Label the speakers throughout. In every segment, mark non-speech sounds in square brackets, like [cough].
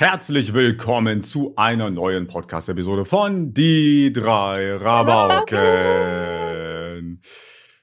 Speaker 1: Herzlich willkommen zu einer neuen Podcast-Episode von Die drei Rabauken.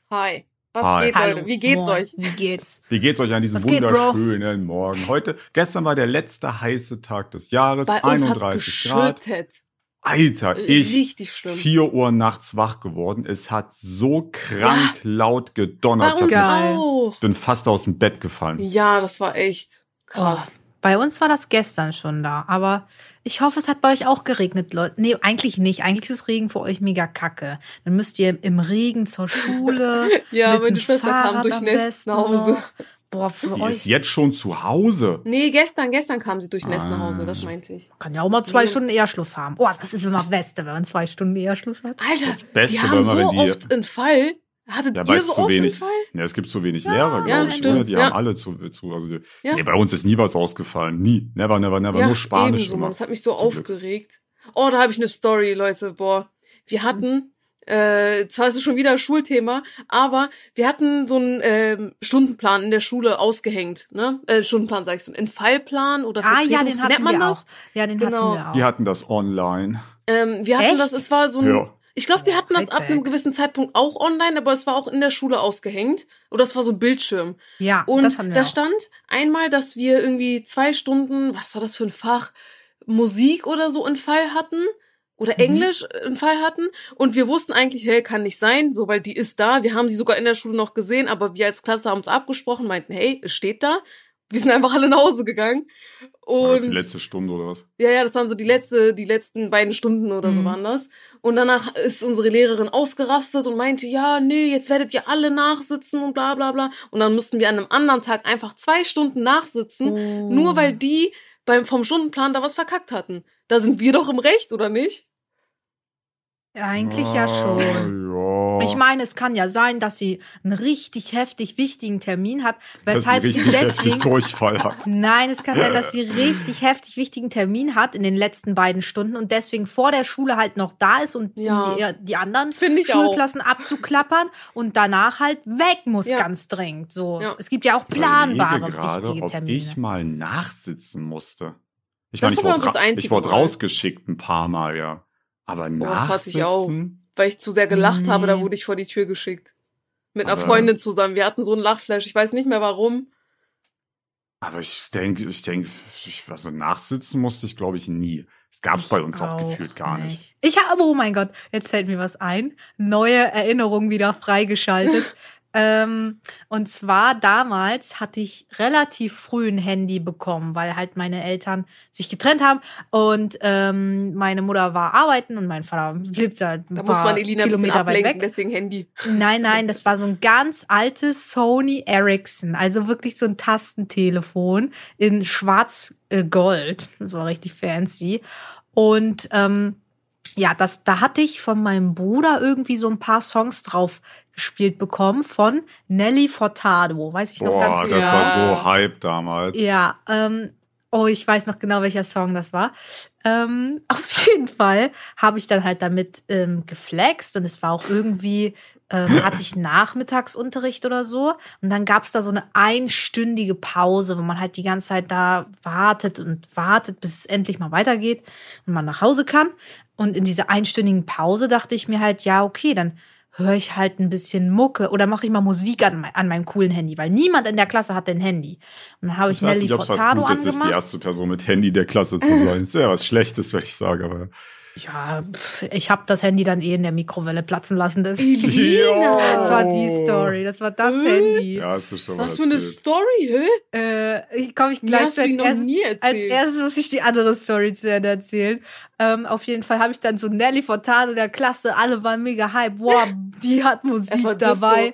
Speaker 2: Hi. Was
Speaker 1: Hi.
Speaker 2: geht,
Speaker 3: Hallo.
Speaker 2: Leute? Wie geht's
Speaker 3: Moin.
Speaker 2: euch?
Speaker 3: Wie geht's?
Speaker 1: Wie geht's euch an diesem
Speaker 3: geht, Bro?
Speaker 1: wunderschönen Morgen? Heute, gestern war der letzte heiße Tag des Jahres,
Speaker 2: Bei uns hat's
Speaker 1: 31 Grad.
Speaker 2: geschüttet.
Speaker 1: Alter, ich
Speaker 2: Richtig schlimm.
Speaker 1: 4 Uhr nachts wach geworden. Es hat so krank laut gedonnert. Ich bin fast aus dem Bett gefallen.
Speaker 2: Ja, das war echt krass.
Speaker 3: Bei uns war das gestern schon da, aber ich hoffe, es hat bei euch auch geregnet, Leute. Nee, eigentlich nicht. Eigentlich ist Regen für euch mega kacke. Dann müsst ihr im Regen zur Schule. [laughs]
Speaker 2: Ja,
Speaker 3: mit
Speaker 2: meine
Speaker 3: dem
Speaker 2: Schwester kam
Speaker 3: Fahrrad am
Speaker 2: durchnässt
Speaker 3: besten
Speaker 2: nach Hause.
Speaker 3: noch. Boah, für
Speaker 1: Die
Speaker 3: euch
Speaker 1: ist jetzt schon zu Hause.
Speaker 2: Nee, gestern, gestern kam sie durchnässt nach Hause,
Speaker 1: Ah.
Speaker 2: das meinte ich.
Speaker 3: kann ja auch mal zwei
Speaker 2: Nee.
Speaker 3: Stunden eher Schluss haben. Oh, das ist immer Beste, wenn man zwei Stunden eher Schluss hat.
Speaker 2: Alter,
Speaker 1: Das Beste
Speaker 2: die
Speaker 1: war
Speaker 2: haben so
Speaker 1: wenn die-
Speaker 2: oft einen Fall. Hattet
Speaker 1: Ja,
Speaker 2: ihr so
Speaker 1: zu
Speaker 2: oft
Speaker 1: wenig-
Speaker 2: Fall?
Speaker 1: Ja, es gibt zu wenig Lehrer, glaube
Speaker 2: ja,
Speaker 1: ich.
Speaker 2: stimmt,
Speaker 1: oder? Die
Speaker 2: ja.
Speaker 1: haben alle zu, zu also die,
Speaker 2: Ja.
Speaker 1: nee, bei uns ist nie was ausgefallen. Nie. Never, never, never. Nur Spanisch
Speaker 2: ebenso,
Speaker 1: immer.
Speaker 2: Das hat mich so
Speaker 1: Zum Glück.
Speaker 2: aufgeregt. Oh, da habe ich eine Story, Leute. Boah, wir hatten, äh, zwar ist es schon wieder ein Schulthema, aber wir hatten so einen ähm, Stundenplan in der Schule ausgehängt, ne? Äh, Stundenplan sag ich so, einen Fallplan oder
Speaker 3: Ah ja, den hatten
Speaker 2: nennt man
Speaker 3: wir
Speaker 2: das?
Speaker 3: auch. Ja, den
Speaker 2: Genau.
Speaker 3: hatten wir auch.
Speaker 1: Die hatten das online.
Speaker 2: Ähm, wir hatten
Speaker 3: Echt?
Speaker 2: das, es war so ein,
Speaker 1: Ja.
Speaker 2: Ich glaube, wir hatten das ab einem gewissen Zeitpunkt auch online, aber es war auch in der Schule ausgehängt. Oder es war so ein Bildschirm.
Speaker 3: Ja,
Speaker 2: Und
Speaker 3: das hatten wir
Speaker 2: da
Speaker 3: auch.
Speaker 2: stand einmal, dass wir irgendwie zwei Stunden, was war das für ein Fach, Musik oder so einen Fall hatten. Oder
Speaker 3: Mhm.
Speaker 2: Englisch einen Fall hatten. Und wir wussten eigentlich, hey, kann nicht sein, so, weil die ist da. Wir haben sie sogar in der Schule noch gesehen, aber wir als Klasse haben uns abgesprochen, meinten, hey, es steht da. Wir sind einfach alle nach Hause gegangen.
Speaker 1: War das die
Speaker 2: Und
Speaker 1: letzte Stunde oder was?
Speaker 2: ja, ja, das waren so die letzte, die letzten beiden Stunden oder so
Speaker 3: Mhm.
Speaker 2: waren das. Und danach ist unsere Lehrerin ausgerastet und meinte, ja, nee, jetzt werdet ihr alle nachsitzen und bla bla bla. Und dann mussten wir an einem anderen Tag einfach zwei Stunden nachsitzen,
Speaker 3: Oh.
Speaker 2: nur weil die beim vom Stundenplan da was verkackt hatten. Da sind wir doch im Recht, oder nicht?
Speaker 3: Eigentlich ja schon. Ich meine, es kann ja sein, dass sie einen richtig heftig wichtigen Termin hat,
Speaker 1: Dass
Speaker 3: weshalb
Speaker 1: sie
Speaker 3: sie
Speaker 1: richtig heftig
Speaker 3: deswegen.
Speaker 1: Durchfall hat. [laughs]
Speaker 3: Nein, es kann sein, dass sie richtig heftig wichtigen Termin hat in den letzten beiden Stunden und deswegen vor der Schule halt noch da ist und
Speaker 2: Ja.
Speaker 3: die, die anderen Schulklassen abzuklappern und danach halt weg muss
Speaker 2: Ja.
Speaker 3: ganz dringend. So,
Speaker 2: Ja.
Speaker 3: es gibt ja auch planbare
Speaker 1: gerade,
Speaker 3: wichtige
Speaker 1: ob
Speaker 3: Termine.
Speaker 1: ich mal nachsitzen musste. Ich
Speaker 2: Das
Speaker 1: meine, ich
Speaker 2: war
Speaker 1: wurde,
Speaker 2: das
Speaker 1: ra-
Speaker 2: einzige
Speaker 1: ich wurde rausgeschickt ein paar Mal, ja. Aber
Speaker 2: Oh, das hasse ich
Speaker 1: nachsitzen?
Speaker 2: Auch. Weil ich zu sehr gelacht
Speaker 3: Nee.
Speaker 2: habe, da wurde ich vor die Tür geschickt. Mit einer
Speaker 1: Aber-
Speaker 2: Freundin zusammen. Wir hatten so einen Lachflash. Ich weiß nicht mehr warum.
Speaker 1: Aber ich denke, ich denke, ich, also nachsitzen musste ich, glaube ich, nie. Es gab es bei uns auch, gefühlt gar nicht.
Speaker 3: Ich habe, oh mein Gott, jetzt fällt mir was ein. Neue Erinnerung wieder freigeschaltet. [laughs] ähm, und zwar damals hatte ich relativ früh ein Handy bekommen, weil halt meine Eltern sich getrennt haben und ähm, meine Mutter war arbeiten und mein Vater lebt da ein
Speaker 2: Da
Speaker 3: paar
Speaker 2: muss man Elina
Speaker 3: Kilometer weit weg.
Speaker 2: deswegen Handy.
Speaker 3: Nein, nein, das war so ein ganz altes Sony Ericsson, also wirklich so ein Tastentelefon in schwarz-gold. Das war richtig fancy. Und ähm, ja, das, da hatte ich von meinem Bruder irgendwie so ein paar Songs drauf gespielt bekommen von Nelly Furtado. Weiß ich noch ganz
Speaker 1: Boah,
Speaker 3: genau.
Speaker 1: das
Speaker 2: Ja.
Speaker 1: war so Hype damals.
Speaker 3: Ja, ähm, oh, ich weiß noch genau, welcher Song das war. Ähm, [laughs] auf jeden Fall habe ich dann halt damit ähm, geflext und es war auch irgendwie, ähm, [laughs] hatte ich Nachmittagsunterricht oder so. Und dann gab es da so eine einstündige Pause, wo man halt die ganze Zeit da wartet und wartet, bis es endlich mal weitergeht und man nach Hause kann. Und in dieser einstündigen Pause dachte ich mir halt, ja, okay, dann höre ich halt ein bisschen Mucke oder mache ich mal Musik an, mein, an meinem coolen Handy, weil niemand in der Klasse hatte ein Handy. Und dann habe ich,
Speaker 1: Ich weiß
Speaker 3: Nelly
Speaker 1: nicht, ob es was
Speaker 3: Furtado
Speaker 1: Gutes ist, die
Speaker 3: angemacht.
Speaker 1: erste Person mit Handy der Klasse zu sein. [laughs] Ist ja was Schlechtes, würde ich sagen, aber.
Speaker 3: Ja, ich habe das Handy dann eh in der Mikrowelle platzen lassen. Das, das war die Story, das war das
Speaker 2: Äh?
Speaker 3: Handy.
Speaker 1: Ja, hast du schon mal
Speaker 2: Was für eine
Speaker 1: erzählt.
Speaker 2: Story, hä?
Speaker 3: Äh, ich komme ich gleich zu als
Speaker 2: nie
Speaker 3: Als
Speaker 2: erzählt.
Speaker 3: erstes muss ich die andere Story zu Ende erzählen. Ähm, auf jeden Fall habe ich dann so Nelly Furtado der Klasse, alle waren mega hype. Wow, [laughs] die hat Musik dabei.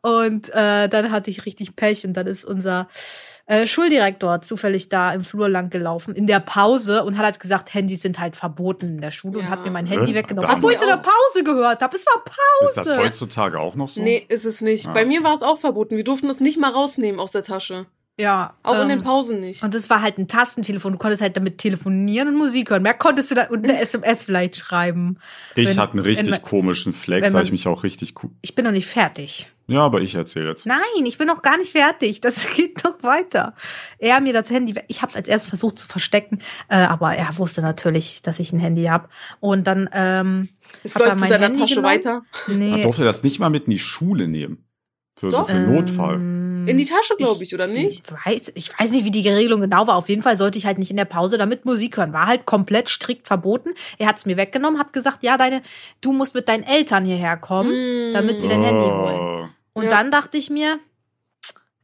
Speaker 3: Und äh, dann hatte ich richtig Pech und dann ist unser äh, Schuldirektor zufällig da im Flur lang gelaufen in der Pause und hat halt gesagt, Handys sind halt verboten in der Schule und
Speaker 2: Ja.
Speaker 3: hat mir mein Handy
Speaker 1: Hä?
Speaker 3: weggenommen. Obwohl ich
Speaker 2: wir
Speaker 3: eine Pause gehört habe. Es war
Speaker 1: Ist das
Speaker 3: Pause.
Speaker 1: heutzutage auch noch so?
Speaker 2: Nee, ist es nicht.
Speaker 1: Ah.
Speaker 2: Bei mir war es auch verboten. Wir durften es nicht mal rausnehmen aus der Tasche.
Speaker 3: Ja.
Speaker 2: Auch in
Speaker 3: ähm,
Speaker 2: den Pausen nicht.
Speaker 3: Und das war halt ein Tastentelefon. Du konntest halt damit telefonieren und Musik hören. Mehr konntest du da und eine [laughs] SMS vielleicht schreiben.
Speaker 1: Ich
Speaker 3: wenn-
Speaker 1: hatte einen richtig
Speaker 3: wenn man-
Speaker 1: komischen Flex, da ich mich auch richtig cool.
Speaker 3: Ich bin noch nicht fertig.
Speaker 1: Ja, aber ich erzähle jetzt.
Speaker 3: Nein, ich bin noch gar nicht fertig. Das [laughs] geht noch weiter. Er mir das Handy, ich habe es als erstes versucht zu verstecken, äh, aber er wusste natürlich, dass ich ein Handy habe. Und dann ähm,
Speaker 2: Es
Speaker 3: hat er mein Handy
Speaker 2: Tasche
Speaker 3: genommen.
Speaker 2: weiter.
Speaker 1: Man
Speaker 3: Nee.
Speaker 1: durfte das nicht mal mit in die Schule nehmen. Für so
Speaker 2: Doch.
Speaker 1: für Notfall.
Speaker 3: Ähm,
Speaker 2: In die Tasche, glaube ich, oder nicht?
Speaker 3: Weiß, ich weiß nicht, wie die Regelung genau war. Auf jeden Fall sollte ich halt nicht in der Pause damit Musik hören. War halt komplett strikt verboten. Er hat es mir weggenommen, hat gesagt, ja, deine, du musst mit deinen Eltern hierher kommen,
Speaker 2: Mm.
Speaker 3: damit sie dein Handy holen. Und
Speaker 2: Ja.
Speaker 3: dann dachte ich mir,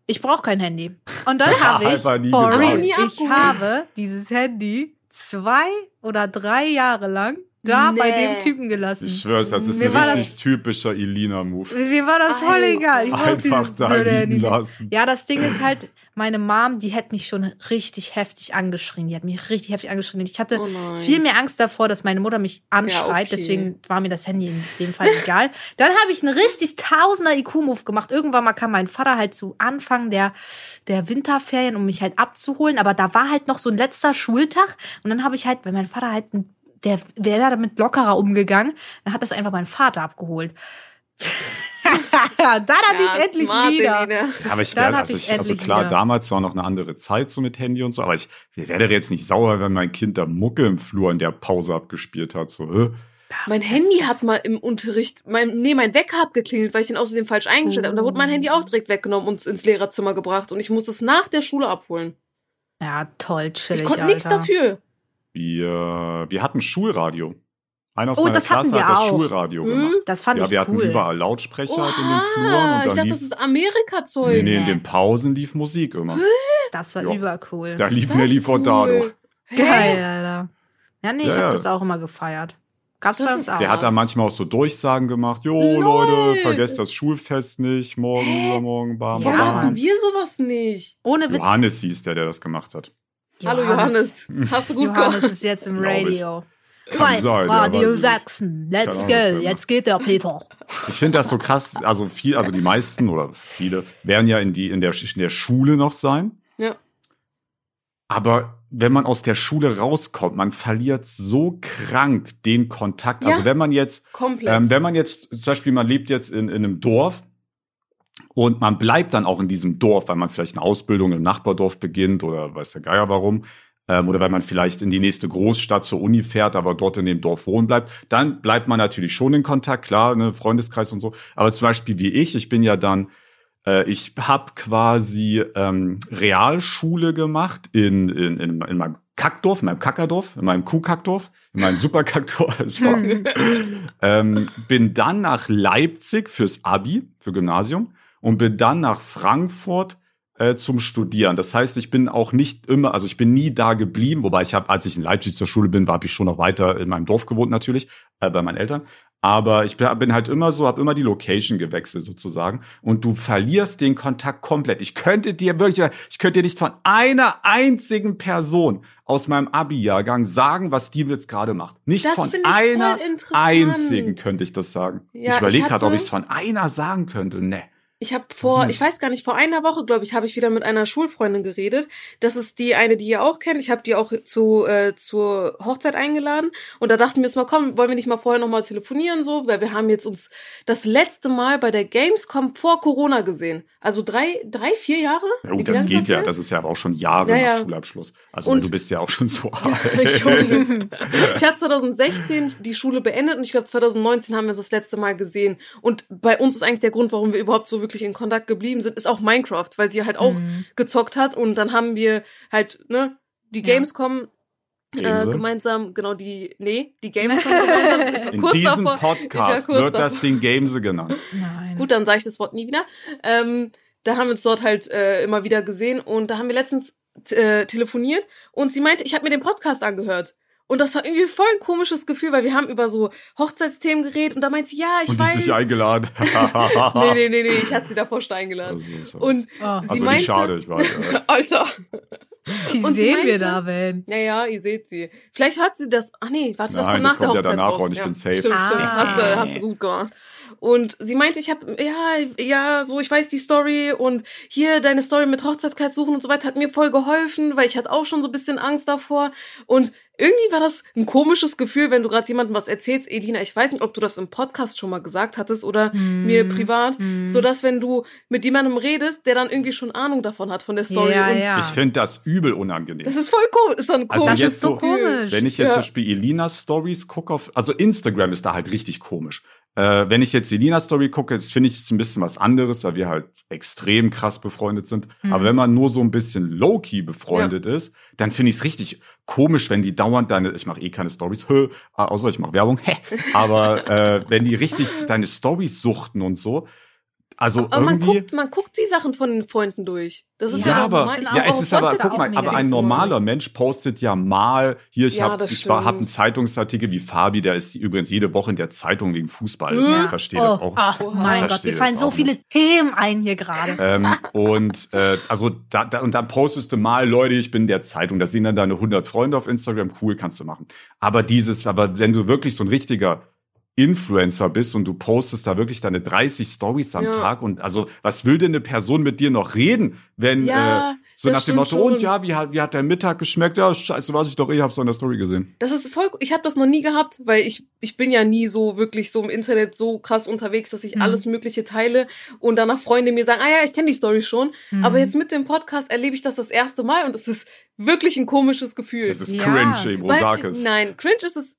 Speaker 3: ich brauche kein Handy. Und dann [laughs] habe ich, real, ich habe dieses Handy zwei oder drei Jahre lang da bei
Speaker 2: Nee.
Speaker 3: dem Typen gelassen.
Speaker 1: Ich schwör's, das ist
Speaker 3: Mir
Speaker 1: ein richtig typischer Elina-Move.
Speaker 3: Mir war das voll egal. Ich wollte
Speaker 1: Einfach
Speaker 3: dieses
Speaker 1: da
Speaker 3: blöde Handy.
Speaker 1: lassen.
Speaker 3: Ja, das Ding ist halt, meine Mom, die hat mich schon richtig heftig angeschrien. Die hat mich richtig heftig angeschrien. Und ich hatte
Speaker 2: Oh
Speaker 3: viel mehr Angst davor, dass meine Mutter mich anschreit.
Speaker 2: okay.
Speaker 3: Deswegen war mir das Handy in dem Fall egal. Dann habe ich einen richtig tausender IQ-Move gemacht. Irgendwann mal kam mein Vater halt zu Anfang der, der Winterferien, um mich halt abzuholen. Aber da war halt noch so ein letzter Schultag. Und dann habe ich halt, weil mein Vater halt, der wäre damit lockerer umgegangen, dann hat das einfach mein Vater abgeholt. [laughs] dann hatte ich endlich
Speaker 2: smart,
Speaker 3: wieder.
Speaker 2: Elina.
Speaker 1: Aber ich
Speaker 3: Dann
Speaker 1: werde, also,
Speaker 3: ich
Speaker 1: also klar,
Speaker 3: wieder.
Speaker 1: damals war noch eine andere Zeit so mit Handy und so, aber ich, ich werde jetzt nicht sauer, wenn mein Kind da Mucke im Flur in der Pause abgespielt hat. So?
Speaker 2: Mein Handy hat mal im Unterricht, mein, nee, mein Wecker hat geklingelt, weil ich den außerdem falsch eingestellt habe. Und da wurde mein Handy auch direkt weggenommen und ins Lehrerzimmer gebracht. Und ich musste es nach der Schule abholen.
Speaker 3: Ja, toll, chillig.
Speaker 2: Ich konnte nichts dafür.
Speaker 1: Wir, wir hatten Schulradio. Einer aus
Speaker 3: Oh,
Speaker 1: meiner
Speaker 3: das hatten
Speaker 1: Klasse
Speaker 3: wir
Speaker 1: hat das
Speaker 3: auch.
Speaker 1: Schulradio
Speaker 2: Hm?
Speaker 1: gemacht.
Speaker 3: Das fand
Speaker 1: Ja,
Speaker 3: ich
Speaker 1: wir hatten
Speaker 3: cool.
Speaker 1: überall Lautsprecher halt in den Fluren
Speaker 2: Oha,
Speaker 1: und
Speaker 2: ich
Speaker 1: da
Speaker 2: dachte,
Speaker 1: lief,
Speaker 2: das ist Amerika-Zeug.
Speaker 1: nee, nee, in den Pausen lief Musik immer.
Speaker 3: Das war
Speaker 1: Ja.
Speaker 3: übercool.
Speaker 1: Da lief Nelly Furtado.
Speaker 2: cool.
Speaker 3: Geil, Alter. Ja, nee, ich
Speaker 1: Ja,
Speaker 3: hab
Speaker 1: ja.
Speaker 3: das auch immer gefeiert. Gab's
Speaker 2: Das
Speaker 3: bei
Speaker 2: ist
Speaker 3: uns auch.
Speaker 1: Der hat da manchmal auch so Durchsagen gemacht. Jo,
Speaker 2: Lol.
Speaker 1: Leute, vergesst das Schulfest nicht. Morgen, übermorgen, bam,
Speaker 3: Ja,
Speaker 1: bam,
Speaker 2: Warum
Speaker 1: bam.
Speaker 2: hatten wir sowas nicht?
Speaker 3: Ohne Witz.
Speaker 1: Johannes hieß der, der das gemacht hat.
Speaker 2: Hallo Johannes. [laughs] Hast du gut
Speaker 3: Johannes
Speaker 2: gemacht?
Speaker 3: ist jetzt im. Radio.
Speaker 1: Kann
Speaker 3: Bei
Speaker 1: sein,
Speaker 3: Radio Sachsen. Let's go. Jetzt geht der Peter.
Speaker 1: Ich finde das so krass. Also viel, also die meisten oder viele werden ja in die in der in der Schule noch sein.
Speaker 2: Ja.
Speaker 1: Aber wenn man aus der Schule rauskommt, man verliert so krank den Kontakt.
Speaker 2: Ja.
Speaker 1: Also wenn man jetzt
Speaker 2: Komplett.
Speaker 1: Ähm, wenn man jetzt, zum Beispiel, man lebt jetzt in, in einem Dorf und man bleibt dann auch in diesem Dorf, weil man vielleicht eine Ausbildung im Nachbardorf beginnt oder weiß der Geier warum, ähm, oder weil man vielleicht in die nächste Großstadt zur Uni fährt, aber dort in dem Dorf wohnen bleibt, dann bleibt man natürlich schon in Kontakt, klar, ne, Freundeskreis und so. Aber zum Beispiel wie ich, ich bin ja dann äh, ich habe quasi ähm, Realschule gemacht in, in, in, in meinem Kackdorf, in meinem Kackerdorf, in meinem Kuhkackdorf, in meinem Superkackdorf. [laughs] [laughs] Ähm, bin dann nach Leipzig fürs Abi, für Gymnasium und bin dann nach Frankfurt äh, zum Studieren. Das heißt, ich bin auch nicht immer, also ich bin nie da geblieben, wobei ich habe, als ich in Leipzig zur Schule bin, habe ich schon noch weiter in meinem Dorf gewohnt natürlich, äh, bei meinen Eltern. Aber ich bin halt immer so, habe immer die Location gewechselt sozusagen. Und du verlierst den Kontakt komplett. Ich könnte dir wirklich, ich könnte dir nicht von einer einzigen Person aus meinem Abi-Jahrgang sagen, was die jetzt gerade macht. Nicht
Speaker 2: Das
Speaker 1: von einer einzigen könnte ich das sagen.
Speaker 2: Ja,
Speaker 1: ich überlege gerade, ob ich es von einer sagen könnte. Nee.
Speaker 2: Ich habe vor,
Speaker 1: Hm.
Speaker 2: ich weiß gar nicht, vor einer Woche, glaube ich, habe ich wieder mit einer Schulfreundin geredet. Das ist die eine, die ihr auch kennt. Ich habe die auch zu äh, zur Hochzeit eingeladen und da dachten wir jetzt mal, komm, wollen wir nicht mal vorher noch mal telefonieren so, weil wir haben jetzt uns das letzte Mal bei der Gamescom vor Corona gesehen. Also drei, drei, vier Jahre.
Speaker 1: Ja, gut, das geht ja.
Speaker 2: her?
Speaker 1: Das ist ja aber auch schon Jahre
Speaker 2: Ja,
Speaker 1: nach
Speaker 2: ja.
Speaker 1: Schulabschluss. Also
Speaker 2: Und-
Speaker 1: du bist ja auch schon so [laughs]
Speaker 2: Ja,
Speaker 1: alt. [laughs]
Speaker 2: Ich habe 2016 die Schule beendet und ich glaube 2019 haben wir das letzte Mal gesehen. Und bei uns ist eigentlich der Grund, warum wir überhaupt so wirklich in Kontakt geblieben sind, ist auch Minecraft, weil sie halt auch
Speaker 3: Mhm.
Speaker 2: gezockt hat und dann haben wir halt, ne, die
Speaker 3: Ja.
Speaker 2: Gamescom äh,
Speaker 1: Gamescom?
Speaker 2: gemeinsam, genau die, nee, die [laughs] Gamescom gemeinsam. Ich war
Speaker 1: In
Speaker 2: kurz
Speaker 1: diesem
Speaker 2: davor.
Speaker 1: Podcast
Speaker 2: kurz
Speaker 1: wird das
Speaker 2: davor.
Speaker 1: Ding Gamese genannt.
Speaker 3: Nein.
Speaker 2: Gut, dann sage ich das Wort nie wieder. Ähm, da haben wir uns dort halt äh, immer wieder gesehen und da haben wir letztens äh, telefoniert und sie meinte, ich habe mir den Podcast angehört. Und das war irgendwie voll ein komisches Gefühl, weil wir haben über so Hochzeitsthemen geredet und da meint sie, ja, ich
Speaker 1: Und
Speaker 2: weiß.
Speaker 1: nicht eingeladen. [laughs] [laughs]
Speaker 2: nee, nee, nee, nee, ich hatte sie davor schon eingeladen.
Speaker 1: Also,
Speaker 2: Und
Speaker 3: Oh,
Speaker 1: also
Speaker 2: sie
Speaker 1: nicht
Speaker 2: meinte-
Speaker 1: schade, ich weiß. Ja. [laughs]
Speaker 2: Alter,
Speaker 3: die
Speaker 2: und
Speaker 3: sehen wir
Speaker 2: meinte-
Speaker 3: da, wenn.
Speaker 2: ja, ja, ihr seht sie. Vielleicht hört sie das. Ach nee, warte, das
Speaker 1: Nein,
Speaker 2: kommt
Speaker 1: das
Speaker 2: nach der
Speaker 1: kommt ja
Speaker 2: Hochzeit
Speaker 1: danach
Speaker 2: raus.
Speaker 1: und ich bin safe.
Speaker 2: Stimmt,
Speaker 3: Ah.
Speaker 2: stimmt. Hast du, hast du gut gemacht. Und sie meinte, ich habe ja, ja, so, ich weiß die Story und hier deine Story mit Hochzeitskleid suchen und so weiter hat mir voll geholfen, weil ich hatte auch schon so ein bisschen Angst davor. Und irgendwie war das ein komisches Gefühl, wenn du gerade jemandem was erzählst, Elina. Ich weiß nicht, ob du das im Podcast schon mal gesagt hattest oder
Speaker 3: Hm,
Speaker 2: mir privat,
Speaker 3: hm.
Speaker 2: so dass wenn du mit jemandem redest, der dann irgendwie schon Ahnung davon hat von der Story.
Speaker 3: Ja,
Speaker 2: und
Speaker 3: ja.
Speaker 1: Ich finde das übel unangenehm.
Speaker 2: Das ist voll cool. Ist dann
Speaker 1: Also
Speaker 2: komisch.
Speaker 1: jetzt
Speaker 3: ist so komisch.
Speaker 1: Wenn ich jetzt
Speaker 2: Ja.
Speaker 1: zum Beispiel Elinas Stories gucke auf, also Instagram ist da halt richtig komisch. Äh, wenn ich jetzt Elinas Story gucke, jetzt finde ich es ein bisschen was anderes, weil wir halt extrem krass befreundet sind.
Speaker 3: Mhm.
Speaker 1: Aber wenn man nur so ein bisschen low-key befreundet ist, dann finde ich es richtig komisch, wenn die dauernd deine, ich mache eh keine Stories, außer ich mache Werbung, hä, aber äh, wenn die richtig deine Stories suchten und so, also
Speaker 2: aber man
Speaker 1: irgendwie.
Speaker 2: guckt, man guckt die Sachen von den Freunden durch. Das ist
Speaker 3: Ja,
Speaker 2: ja,
Speaker 1: aber,
Speaker 2: normal.
Speaker 1: Ja, es ist aber, guck mal, aber ein normaler. Mensch postet ja mal, hier, ich
Speaker 2: Ja,
Speaker 1: habe
Speaker 2: das
Speaker 1: ich war, hab einen. Zeitungsartikel wie Fabi, der ist übrigens jede Woche in der Zeitung wegen Fußball.
Speaker 2: Ja.
Speaker 1: Ich verstehe das
Speaker 3: oh,
Speaker 1: auch.
Speaker 3: Ach,
Speaker 2: Oha.
Speaker 3: mein Gott, mir fallen
Speaker 1: das
Speaker 3: so viele
Speaker 1: nicht.
Speaker 3: Themen ein hier gerade.
Speaker 1: Ähm, und äh, also da, da und dann postest du mal, Leute, ich bin in der Zeitung. Das sehen dann deine 100 Freunde auf Instagram. Cool, kannst du machen. Aber dieses, aber wenn du wirklich so ein richtiger Influencer bist und du postest da wirklich deine 30 Stories am
Speaker 2: Ja.
Speaker 1: Tag und also was will denn eine Person mit dir noch reden, wenn
Speaker 2: Ja,
Speaker 1: äh, so nach dem Motto und
Speaker 2: schon.
Speaker 1: ja, wie hat wie hat der Mittag geschmeckt? Ja, scheiße, weiß ich doch, ich hab's in der Story gesehen.
Speaker 2: Das ist voll, ich habe das noch nie gehabt, weil ich, ich bin ja nie so wirklich so im Internet so krass unterwegs, dass ich
Speaker 3: Mhm.
Speaker 2: alles Mögliche teile und danach Freunde mir sagen, ah ja, ich kenne die Story schon.
Speaker 3: Mhm.
Speaker 2: Aber jetzt mit dem Podcast erlebe ich das das erste Mal und es ist wirklich ein komisches Gefühl.
Speaker 1: Es ist
Speaker 3: Ja.
Speaker 1: cringe, Ebro, sag es.
Speaker 2: Nein, cringe ist es,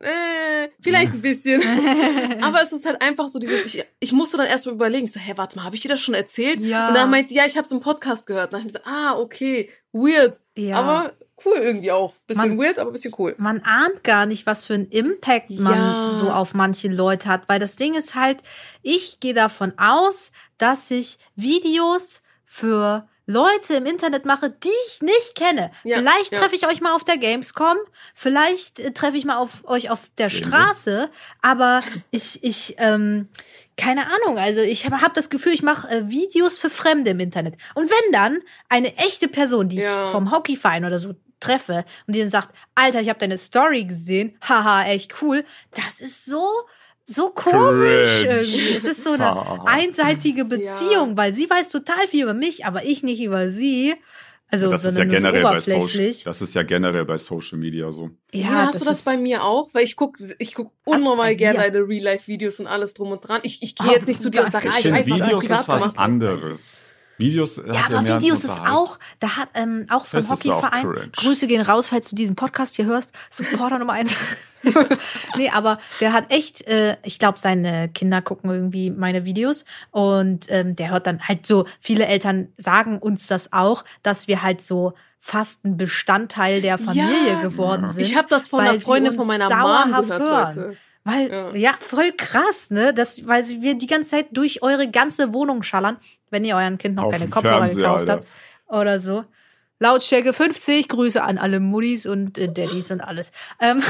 Speaker 2: äh, vielleicht ein bisschen. [laughs] Aber es ist halt einfach so dieses, ich, ich musste dann erst mal überlegen, ich so, hä, warte mal, habe ich dir das schon erzählt?
Speaker 3: Ja.
Speaker 2: Und dann meinte sie, ja, ich habe es im Podcast gehört. Und dann habe ich gesagt, ah, okay, weird.
Speaker 3: ja.
Speaker 2: Aber cool irgendwie auch. Bisschen
Speaker 3: Man-
Speaker 2: weird, aber bisschen cool.
Speaker 3: man ahnt gar nicht, was für einen Impact man
Speaker 2: Ja.
Speaker 3: so auf manche Leute hat. Weil das Ding ist halt, ich gehe davon aus, dass ich Videos für Leute im Internet mache, die ich nicht kenne.
Speaker 2: Ja,
Speaker 3: vielleicht
Speaker 2: ja.
Speaker 3: treffe ich euch mal auf der Gamescom, vielleicht äh, treffe ich mal auf euch auf der? Straße, aber ich, ich, ähm, keine Ahnung, also ich habe hab das Gefühl, ich mache äh, Videos für Fremde im Internet. Und wenn dann eine echte Person, die
Speaker 2: Ja.
Speaker 3: ich vom Hockeyverein oder so treffe und die dann sagt, Alter, ich habe deine Story gesehen, haha, echt cool, das ist so so komisch
Speaker 1: Cringe.
Speaker 3: irgendwie. Es ist so eine einseitige Beziehung, weil sie weiß total viel über mich, aber ich nicht über sie. Also
Speaker 1: das ist ja generell bei Social, das ist ja generell bei Social Media so.
Speaker 3: Ja,
Speaker 2: Oder hast du das
Speaker 3: ist-
Speaker 2: bei mir auch? Weil ich guck, ich guck unnormal gerne deine Real-Life-Videos und alles drum und dran. Ich, ich gehe jetzt nicht zu dir und sage, ah,
Speaker 1: Ich
Speaker 2: ich weiß, was du
Speaker 1: Videos
Speaker 2: privat
Speaker 1: ist was
Speaker 2: gemacht hast.
Speaker 1: Videos hat
Speaker 3: Ja, aber
Speaker 1: mehr einen
Speaker 3: Videos ist auch, da hat ähm, auch vom
Speaker 1: Das auch
Speaker 3: Hockeyverein.
Speaker 1: cringe.
Speaker 3: Grüße gehen raus, falls du diesen Podcast hier hörst. Supporter Nummer eins. [laughs] nee, aber der hat echt, äh, ich glaube, seine Kinder gucken irgendwie meine Videos und ähm, der hört dann halt so, viele Eltern sagen uns das auch, dass wir halt so fast ein Bestandteil der Familie
Speaker 2: Ja.
Speaker 3: geworden sind.
Speaker 2: Ich habe das von einer Freundin von meiner
Speaker 3: dauerhaft
Speaker 2: gehört,
Speaker 3: hören.
Speaker 2: Leute.
Speaker 3: Weil, ja.
Speaker 2: Ja.
Speaker 3: voll krass, ne? Das, weil sie- wir die ganze Zeit durch eure ganze Wohnung schallern, wenn ihr euren Kind noch
Speaker 1: Auf
Speaker 3: keine Kopfhörer gekauft
Speaker 1: Alter.
Speaker 3: habt. Oder so. Lautstärke 50, Grüße an alle Muddis und äh, Daddys und alles. Ähm,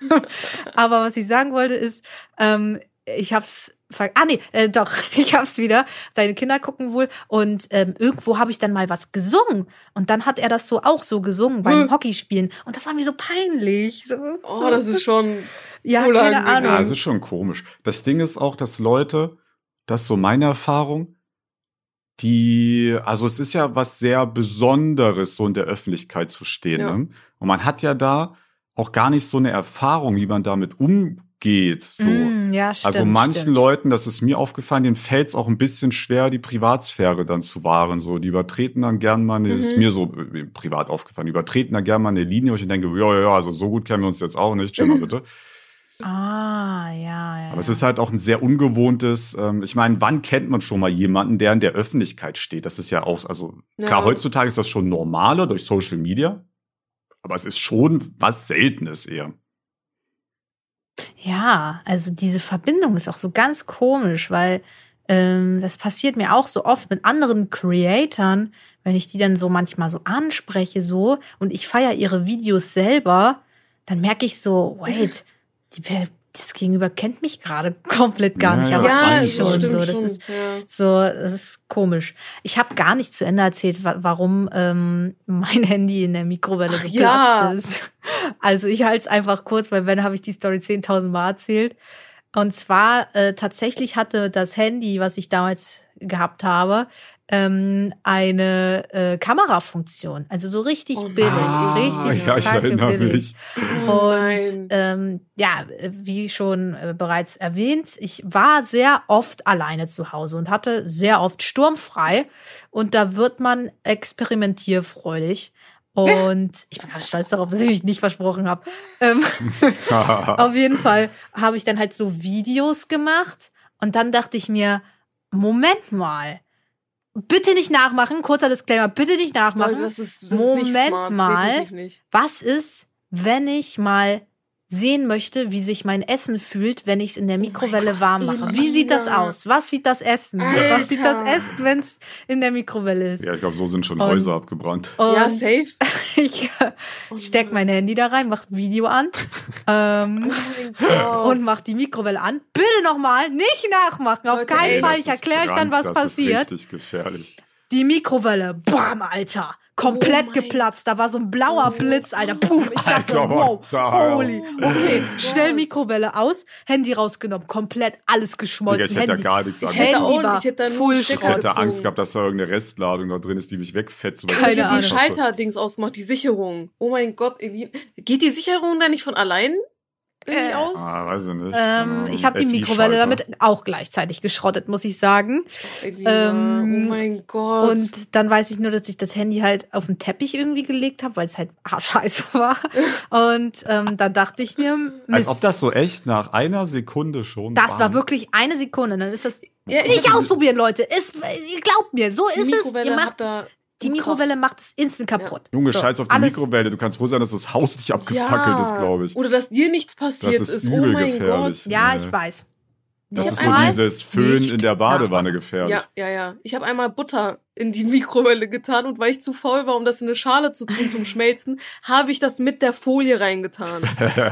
Speaker 3: [laughs] aber was ich sagen wollte ist, ähm, ich hab's ver ah nee, äh, doch, [laughs] ich hab's wieder. Deine Kinder gucken wohl und ähm, irgendwo habe ich dann mal was gesungen und dann hat er das so auch so gesungen beim
Speaker 2: Hm.
Speaker 3: Hockeyspielen und das war mir so peinlich. So,
Speaker 2: Oh,
Speaker 3: so,
Speaker 2: das ist schon.
Speaker 3: ja, keine. Ahnung.
Speaker 1: Ja, es ist schon komisch. Das Ding ist auch, dass Leute, das ist so meine Erfahrung, die, also es ist ja was sehr Besonderes, so in der Öffentlichkeit zu stehen.
Speaker 2: Ja.
Speaker 1: Ne? Und man hat ja da auch gar nicht so eine Erfahrung, wie man damit umgeht. So.
Speaker 3: Mm, ja, stimmt,
Speaker 1: also manchen
Speaker 3: stimmt.
Speaker 1: Leuten, das ist mir aufgefallen, denen fällt es auch ein bisschen schwer, die Privatsphäre dann zu wahren. So, die übertreten dann gern mal, eine, ist
Speaker 2: Mhm.
Speaker 1: mir so äh, privat aufgefallen, die übertreten dann gern mal eine Linie, wo ich denke, ja, ja, ja, also so gut kennen wir uns jetzt auch nicht, chill mal bitte. [laughs]
Speaker 3: Ah, ja, ja.
Speaker 1: Aber es ist halt auch ein sehr ungewohntes, ähm, ich meine, wann kennt man schon mal jemanden, der in der Öffentlichkeit steht? Das ist ja auch, also klar,
Speaker 2: Ja.
Speaker 1: heutzutage ist das schon normaler durch Social Media, aber es ist schon was Seltenes eher.
Speaker 3: Ja, also diese Verbindung ist auch so ganz komisch, weil ähm, das passiert mir auch so oft mit anderen Creatoren, wenn ich die dann so manchmal so anspreche so und ich feiere ihre Videos selber, dann merke ich so, wait, die, das Gegenüber kennt mich gerade [laughs] komplett gar nicht,
Speaker 1: ja,
Speaker 3: aber
Speaker 1: das
Speaker 2: ja,
Speaker 1: weiß
Speaker 3: ich
Speaker 1: ich
Speaker 3: schon
Speaker 2: stimmt
Speaker 3: so. Das
Speaker 2: schon.
Speaker 3: ist
Speaker 2: ja.
Speaker 3: so, das ist komisch. Ich habe gar nicht zu Ende erzählt, wa warum ähm, mein [laughs] Handy in der Mikrowelle
Speaker 2: Ach,
Speaker 3: geplatzt
Speaker 2: ja.
Speaker 3: ist. [laughs] Also ich halte es einfach kurz, weil wenn habe ich die Story 10.000 Mal erzählt. Und zwar äh, tatsächlich hatte das Handy, was ich damals gehabt habe, ähm, eine äh, Kamerafunktion. Also so richtig
Speaker 2: Oh
Speaker 3: billig,
Speaker 1: Ah,
Speaker 3: richtig
Speaker 1: ja, ich erinnere
Speaker 3: billig.
Speaker 1: mich.
Speaker 2: Oh
Speaker 3: Und ähm, ja, wie schon äh, bereits erwähnt, ich war sehr oft alleine zu Hause und hatte sehr oft sturmfrei. Und da wird man experimentierfreudig. Und ich bin ganz stolz darauf, dass ich mich nicht versprochen habe. Ähm, [laughs] [laughs] auf jeden Fall habe ich dann halt so Videos gemacht. Und dann dachte ich mir, Moment mal. Bitte nicht nachmachen. Kurzer Disclaimer, bitte nicht nachmachen.
Speaker 2: Leute, das ist, das ist nicht
Speaker 3: Moment
Speaker 2: smart,
Speaker 3: mal. Was ist, wenn ich mal sehen möchte, wie sich mein Essen fühlt, wenn ich es in der Mikrowelle
Speaker 2: Gott,
Speaker 3: warm mache? Wie sieht das aus? Was sieht das Essen?
Speaker 2: Alter.
Speaker 3: Was sieht das Essen, wenn es in der Mikrowelle ist?
Speaker 1: Ja, ich glaube, so sind schon
Speaker 3: Und-
Speaker 1: Häuser abgebrannt.
Speaker 3: Und
Speaker 2: ja, safe. [laughs]
Speaker 3: ich
Speaker 2: Oh
Speaker 3: steck mein Handy da rein, mach Video an [laughs] ähm,
Speaker 2: Oh
Speaker 3: und mach die Mikrowelle an. Bitte nochmal nicht nachmachen. Auf
Speaker 2: Leute,
Speaker 3: keinen
Speaker 2: ey,
Speaker 3: Fall. Ich erkläre euch dann, was
Speaker 1: das
Speaker 3: passiert.
Speaker 1: Ist richtig gefährlich.
Speaker 3: Die Mikrowelle, bam, Alter. Komplett
Speaker 2: Oh
Speaker 3: geplatzt. Da war so ein blauer
Speaker 2: Oh.
Speaker 3: Blitz, Alter. Boom. Ich dachte,
Speaker 1: Alter,
Speaker 3: wow, holy.
Speaker 2: Oh
Speaker 3: Okay,
Speaker 2: mein
Speaker 3: schnell. Mikrowelle aus, Handy rausgenommen, komplett alles geschmolzen.
Speaker 1: Digga, ich hätte da
Speaker 3: Handy.
Speaker 1: gar nichts
Speaker 2: Ich
Speaker 1: an.
Speaker 2: hätte
Speaker 3: Handy war
Speaker 2: ich hätte da
Speaker 3: full
Speaker 1: Ich hätte
Speaker 2: gezogen.
Speaker 1: Angst gehabt, dass da irgendeine Restladung da drin ist, die mich wegfetzt. weil
Speaker 2: Ich
Speaker 1: ich
Speaker 3: Keine
Speaker 2: hätte die. Schalterdings ausgemacht, die Sicherung. Oh mein Gott, Elin. Geht die Sicherung da nicht von allein irgendwie
Speaker 3: Äh,
Speaker 2: aus?
Speaker 1: Ah, weiß ich nicht.
Speaker 3: Ähm, ich habe die Mikrowelle damit auch gleichzeitig geschrottet, muss ich sagen. Ähm,
Speaker 2: oh mein Gott.
Speaker 3: Und dann weiß ich nur, dass ich das Handy halt auf den Teppich irgendwie gelegt habe, weil es halt scheiße [laughs] war. Und ähm, dann dachte ich mir,
Speaker 1: Als
Speaker 3: Mist,
Speaker 1: ob das so echt nach einer Sekunde schon
Speaker 3: das war
Speaker 1: bam.
Speaker 3: wirklich eine Sekunde. Dann ist das
Speaker 2: ja, ich
Speaker 3: nicht ausprobieren, Leute. Ist, glaubt mir, so
Speaker 2: die
Speaker 3: ist es.
Speaker 2: Mikrowelle
Speaker 3: Ihr
Speaker 2: hat
Speaker 3: macht,
Speaker 2: da
Speaker 3: die Mikrowelle macht es instant kaputt.
Speaker 1: Junge,
Speaker 3: So,
Speaker 1: scheiß auf die Mikrowelle. Du kannst froh sein, dass das Haus nicht abgefackelt ist, glaube ich.
Speaker 2: Oder dass dir nichts passiert
Speaker 1: Das ist
Speaker 2: ist. Oh
Speaker 1: übel
Speaker 2: mein
Speaker 1: gefährlich.
Speaker 2: Gott.
Speaker 3: Ja,
Speaker 1: Nee.
Speaker 3: ich weiß.
Speaker 1: Das ist so
Speaker 2: einmal
Speaker 1: dieses Föhn in der Badewanne gefährlich.
Speaker 2: Ja, ja, ja. Ich habe einmal Butter in die Mikrowelle getan und weil ich zu faul war, um das in eine Schale zu tun zum Schmelzen, [laughs] habe ich das mit der Folie reingetan.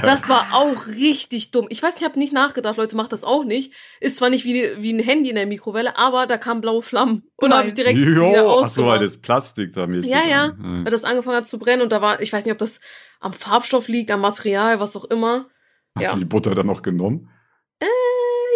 Speaker 2: Das war auch richtig dumm. Ich weiß, ich habe nicht nachgedacht, Leute, macht das auch nicht. Ist zwar nicht wie, wie ein Handy in der Mikrowelle, aber da kamen blaue Flammen und da habe ich direkt wieder
Speaker 1: Jo, ach so, weil das Plastik da mäßig.
Speaker 2: Ja, ja.
Speaker 1: an-
Speaker 2: Weil das angefangen hat zu brennen und da war, ich weiß nicht, ob das am Farbstoff liegt, am Material, was auch immer.
Speaker 1: Hast
Speaker 2: Ja.
Speaker 1: du die Butter dann noch genommen?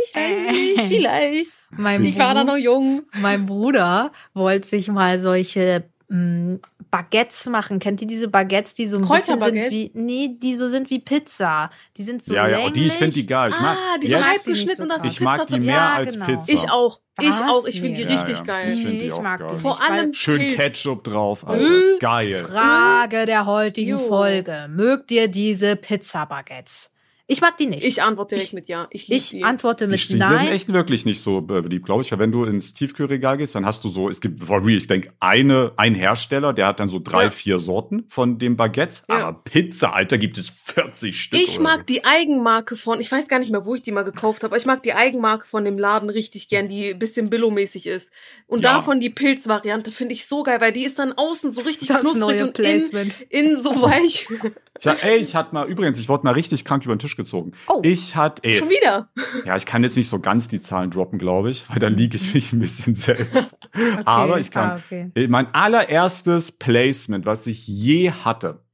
Speaker 2: Ich weiß nicht, vielleicht.
Speaker 3: Mein,
Speaker 2: Ich war da noch jung.
Speaker 3: mein Bruder wollte sich mal solche mh, Baguettes machen. Kennt ihr diese Baguettes, die so ein bisschen sind wie, nee, die so sind wie Pizza. Die sind so
Speaker 1: ja, ja,
Speaker 3: länglich.
Speaker 1: und die, ich finde die geil. Ich mag,
Speaker 2: ah, die halb geschnitten
Speaker 3: so
Speaker 2: und das
Speaker 1: ich mag die
Speaker 2: Pizza-
Speaker 1: mehr
Speaker 3: Ja,
Speaker 1: als
Speaker 3: genau.
Speaker 1: Pizza.
Speaker 2: Ich auch. Ich
Speaker 3: Was?
Speaker 2: auch. Ich finde die
Speaker 3: Nee.
Speaker 2: richtig
Speaker 1: Ja, ja.
Speaker 2: geil.
Speaker 1: Ich die
Speaker 3: ich mag
Speaker 1: geil.
Speaker 3: die
Speaker 2: Vor allem
Speaker 1: Schön
Speaker 2: Pilz.
Speaker 1: Ketchup drauf, Alter.
Speaker 2: Äh?
Speaker 1: Geil.
Speaker 3: Frage der heutigen
Speaker 2: Jo.
Speaker 3: Folge. Mögt ihr diese Pizza-Baguettes? Ich mag die nicht.
Speaker 2: Ich antworte direkt
Speaker 3: Ich-
Speaker 2: mit Ja. Ich liebe
Speaker 3: ich
Speaker 2: die.
Speaker 3: antworte
Speaker 1: Die,
Speaker 3: mit
Speaker 1: die sind
Speaker 3: Nein.
Speaker 1: echt wirklich nicht so äh, beliebt, glaube ich. Weil wenn du ins Tiefkühlregal gehst, dann hast du so, es gibt for real, ich denke, eine, ein Hersteller, der hat dann so drei,
Speaker 2: Ja.
Speaker 1: vier Sorten von dem Baguette.
Speaker 2: Ja.
Speaker 1: Aber Pizza, Alter, gibt es 40 Stück.
Speaker 2: Ich mag die Eigenmarke von, ich weiß gar nicht mehr, wo ich die mal gekauft habe, aber ich mag die Eigenmarke von dem Laden richtig gern, die ein bisschen Billo-mäßig ist. Und
Speaker 1: Ja.
Speaker 2: davon die Pilzvariante finde ich so geil, weil die ist dann außen so richtig
Speaker 3: Das
Speaker 2: knusprig
Speaker 3: neue
Speaker 2: und in,
Speaker 3: Placement.
Speaker 2: in so weich.
Speaker 1: so. [laughs] Ich, hab- ey, ich hatte mal, übrigens, ich wurde mal richtig krank über den Tisch gezogen.
Speaker 3: Oh.
Speaker 1: Ich hatte, ey,
Speaker 2: Schon wieder. [laughs]
Speaker 1: ja, ich kann jetzt nicht so ganz die Zahlen droppen, glaube ich, weil da liege ich mich ein bisschen selbst. [laughs] Aber ich kann,
Speaker 3: Ah, okay.
Speaker 1: Äh, Mein allererstes Placement, was ich je hatte.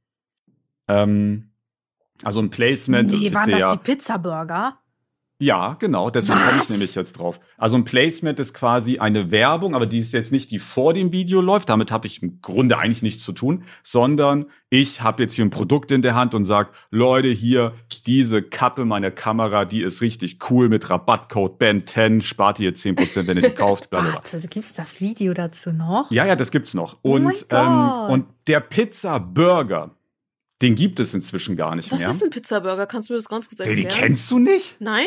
Speaker 1: Ähm, also ein Placement
Speaker 3: Nee, waren das
Speaker 1: ja.
Speaker 3: die Pizza-Burger?
Speaker 1: Ja, genau, deswegen komme ich nämlich jetzt drauf. Also ein Placement ist quasi eine Werbung, aber die ist jetzt nicht die vor dem Video läuft, damit habe ich im Grunde eigentlich nichts zu tun, sondern ich habe jetzt hier ein Produkt in der Hand und sag, Leute, hier diese Kappe meiner Kamera, die ist richtig cool mit Rabattcode Ben10, spart ihr 10%, wenn ihr die [laughs] kauft, bla.
Speaker 3: Warte, gibt's das Video dazu noch?
Speaker 1: Ja, ja, das gibt's noch.
Speaker 3: Oh
Speaker 1: Und,
Speaker 3: mein
Speaker 1: ähm, und der Pizza Burger, den gibt es inzwischen gar nicht
Speaker 2: Was
Speaker 1: mehr.
Speaker 2: ist ein Pizzaburger? Kannst du mir das ganz kurz erklären?
Speaker 1: den kennst du nicht?
Speaker 2: Nein.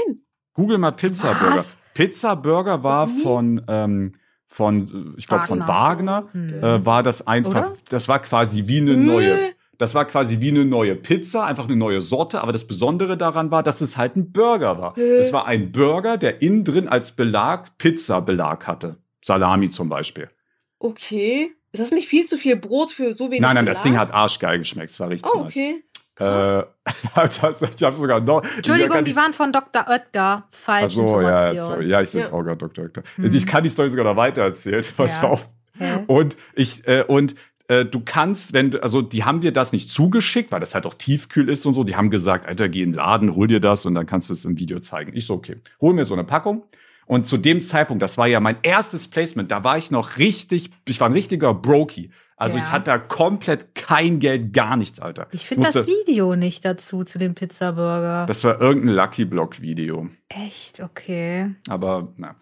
Speaker 1: Google mal Pizza Burger.
Speaker 3: Was?
Speaker 1: Pizza Burger war von, ähm, von, äh, ich glaube von
Speaker 3: Wagner. Hm.
Speaker 1: äh, war das einfach,
Speaker 3: Oder?
Speaker 1: das war quasi wie eine neue, das war quasi wie eine neue Pizza, einfach eine neue Sorte, aber das Besondere daran war, dass es halt ein Burger war.
Speaker 2: Hä?
Speaker 1: Es war ein Burger, der innen drin als Belag Pizza-Belag hatte. Salami zum Beispiel.
Speaker 2: Okay. Ist das nicht viel zu viel Brot für so wenig
Speaker 1: Nein, nein, das
Speaker 2: Belag?
Speaker 1: Ding hat arschgeil geschmeckt. Es war richtig
Speaker 2: Oh,
Speaker 1: nice.
Speaker 2: okay.
Speaker 1: Äh, [laughs]
Speaker 2: Krass.
Speaker 1: das, ich habe sogar noch.
Speaker 3: Entschuldigung, die
Speaker 1: die-
Speaker 3: waren von Dr. Oetker.
Speaker 1: Ach
Speaker 3: Falsche
Speaker 1: so, ja, sorry. ja, ich sehe es
Speaker 2: Ja.
Speaker 1: auch gerade, Doktor, Doktor.
Speaker 3: Hm.
Speaker 1: Ich kann die Story sogar noch weiter erzählen. [laughs] Pass
Speaker 3: Ja.
Speaker 1: auf.
Speaker 3: Hä?
Speaker 1: Und ich äh, und äh, du kannst, wenn du, also die haben dir das nicht zugeschickt, weil das halt auch tiefkühl ist und so. Die haben gesagt, Alter, geh in den Laden, hol dir das und dann kannst du es im Video zeigen. Ich so, okay, hol mir so eine Packung Und zu dem Zeitpunkt, das war ja mein erstes Placement, da war ich noch richtig, ich war ein richtiger Brokey. Also
Speaker 3: Ja.
Speaker 1: ich hatte da komplett kein Geld, gar nichts, Alter.
Speaker 3: Ich finde das Video nicht dazu, zu dem Pizzaburger.
Speaker 1: Das war irgendein Lucky Block Video.
Speaker 3: Echt, okay.
Speaker 1: Aber, na.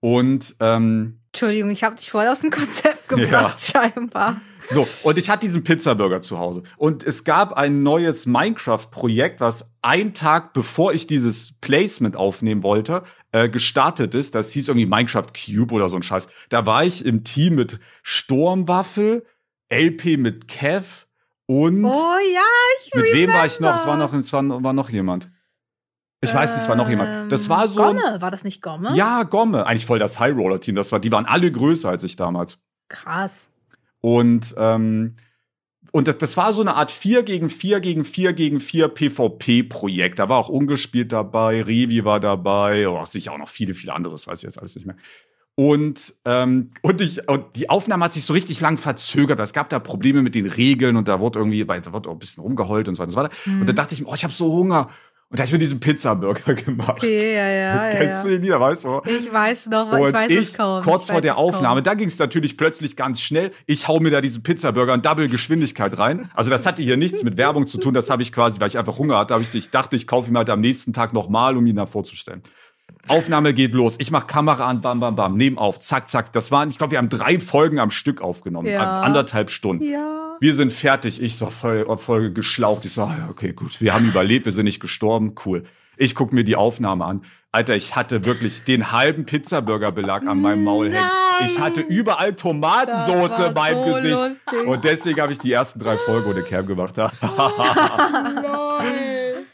Speaker 1: Und, ähm,
Speaker 3: Entschuldigung, ich habe dich voll aus dem Konzept gebracht, scheinbar.
Speaker 1: So, und ich hatte diesen Pizzaburger zu Hause. Und es gab ein neues Minecraft-Projekt, was einen Tag bevor ich dieses Placement aufnehmen wollte, äh, gestartet ist. Das hieß irgendwie Minecraft Cube oder so ein Scheiß. Da war ich im Team mit Sturmwaffel, LP mit Kev und
Speaker 3: Oh ja, ich
Speaker 1: mit wem war ich noch? Es
Speaker 3: remember.
Speaker 1: war noch, es war, war noch jemand. Ich weiß nicht, es war noch jemand. Das
Speaker 3: Ähm,
Speaker 1: war so. ein-
Speaker 3: Gomme, war das nicht Gomme?
Speaker 1: Ja, Gomme. Eigentlich voll das High Roller Team. Das war, die waren alle größer als ich damals.
Speaker 3: Krass.
Speaker 1: Und, ähm, und das, das war so eine Art 4 gegen 4 gegen 4 gegen 4 PvP-Projekt. Da war auch ungespielt dabei, Revi war dabei, oh, sicher auch noch viele, viele anderes, weiß ich jetzt alles nicht mehr. Und, ähm, und, ich, und die Aufnahme hat sich so richtig lang verzögert. Es gab da Probleme mit den Regeln und da wurde irgendwie, da wurde auch ein bisschen rumgeheult und so weiter und so weiter. Und
Speaker 3: Mhm.
Speaker 1: dann dachte ich mir, oh, ich habe so Hunger. Und da hab ich mir diesen Pizzaburger gemacht.
Speaker 3: Okay, ja, ja, [laughs] ja.
Speaker 1: Kennst du
Speaker 3: ja.
Speaker 1: den wieder, weißt du?
Speaker 3: Ich weiß noch, ich
Speaker 1: Und
Speaker 3: weiß
Speaker 1: ich,
Speaker 3: es kaum.
Speaker 1: kurz
Speaker 3: ich
Speaker 1: vor der
Speaker 3: es kaum.
Speaker 1: Aufnahme, da ging es natürlich plötzlich ganz schnell. Ich hau mir da diesen Pizzaburger in Double Geschwindigkeit rein. Also das hatte hier nichts mit Werbung zu tun. Das habe ich quasi, weil ich einfach Hunger hatte, habe ich, ich dachte, ich kaufe ihn halt am nächsten Tag nochmal, um ihn da vorzustellen. Aufnahme geht los. Ich mach Kamera an, bam, bam, bam, nehmen auf, zack, zack. Das waren, ich glaube, wir haben drei Folgen am Stück aufgenommen,
Speaker 3: Ja.
Speaker 1: an- anderthalb Stunden.
Speaker 3: Ja.
Speaker 1: Wir sind fertig. Ich so voll, voll geschlaucht. Ich so, ah, okay, gut. Wir haben überlebt, wir sind nicht gestorben. Cool. Ich guck mir die Aufnahme an. Alter, ich hatte wirklich den halben Pizzaburgerbelag an meinem Maul hängen.
Speaker 3: Nein.
Speaker 1: Ich hatte überall Tomatensoße
Speaker 3: war
Speaker 1: beim
Speaker 3: so
Speaker 1: Gesicht.
Speaker 3: lustig.
Speaker 1: Und deswegen habe ich die ersten drei Folgen ohne Cam gemacht. [laughs]
Speaker 2: Lol.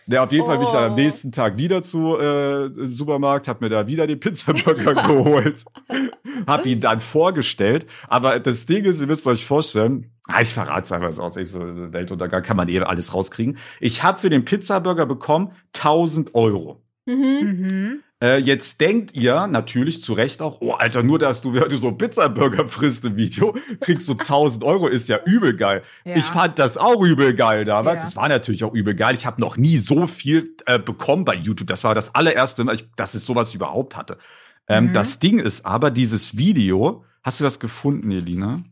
Speaker 1: Ja, auf jeden Fall bin ich dann am
Speaker 2: Oh.
Speaker 1: nächsten Tag wieder zu äh, Supermarkt, hab mir da wieder den Pizzaburger [laughs] geholt, [laughs] hab ihn dann vorgestellt. Aber das Ding ist, ihr müsst euch vorstellen, ah, ich verrate es einfach, ist auch echt so Weltuntergang, kann man eh alles rauskriegen. Ich habe für den Pizzaburger bekommen 1000 Euro.
Speaker 2: Mhm.
Speaker 3: Mhm.
Speaker 1: Äh, jetzt denkt ihr natürlich zu Recht auch, oh Alter, nur dass du heute so Pizzaburger frisst im Video, kriegst du 1000 Euro, ist ja übel geil.
Speaker 3: Ja.
Speaker 1: Ich fand das auch übel geil damals.
Speaker 3: Ja.
Speaker 1: Es war natürlich auch übel geil. Ich habe noch nie so viel äh, bekommen bei YouTube. Das war das allererste Mal, ich, dass ich sowas überhaupt hatte. Ähm,
Speaker 3: Mhm.
Speaker 1: Das Ding ist aber, dieses Video, hast du das gefunden, Elina?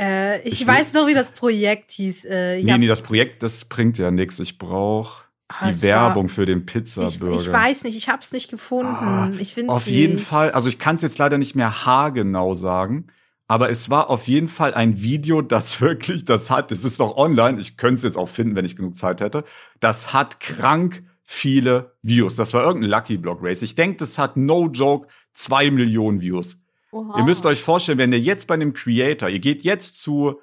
Speaker 3: Äh, ich,
Speaker 1: Ich
Speaker 3: weiß noch, wie das Projekt hieß. Äh,
Speaker 1: Nee, nee, das Projekt, das bringt ja nichts. Ich brauche
Speaker 3: Ah,
Speaker 1: die
Speaker 3: es
Speaker 1: Werbung für den
Speaker 3: War, ich,
Speaker 1: Pizzaburger.
Speaker 3: ich weiß nicht, ich hab's nicht gefunden.
Speaker 1: Ah,
Speaker 3: ich find's
Speaker 1: Auf
Speaker 3: nicht.
Speaker 1: jeden Fall, also ich kann es jetzt leider nicht mehr haargenau sagen, aber es war auf jeden Fall ein Video, das [laughs] wirklich, das hat, es ist doch online, ich könnte es jetzt auch finden, wenn ich genug Zeit hätte, das hat krank viele Views. Das war irgendein Lucky Block Race. Ich denke, das hat no joke zwei Millionen Views.
Speaker 2: Oha.
Speaker 1: Ihr müsst euch vorstellen, wenn ihr jetzt bei einem Creator, ihr geht jetzt zu,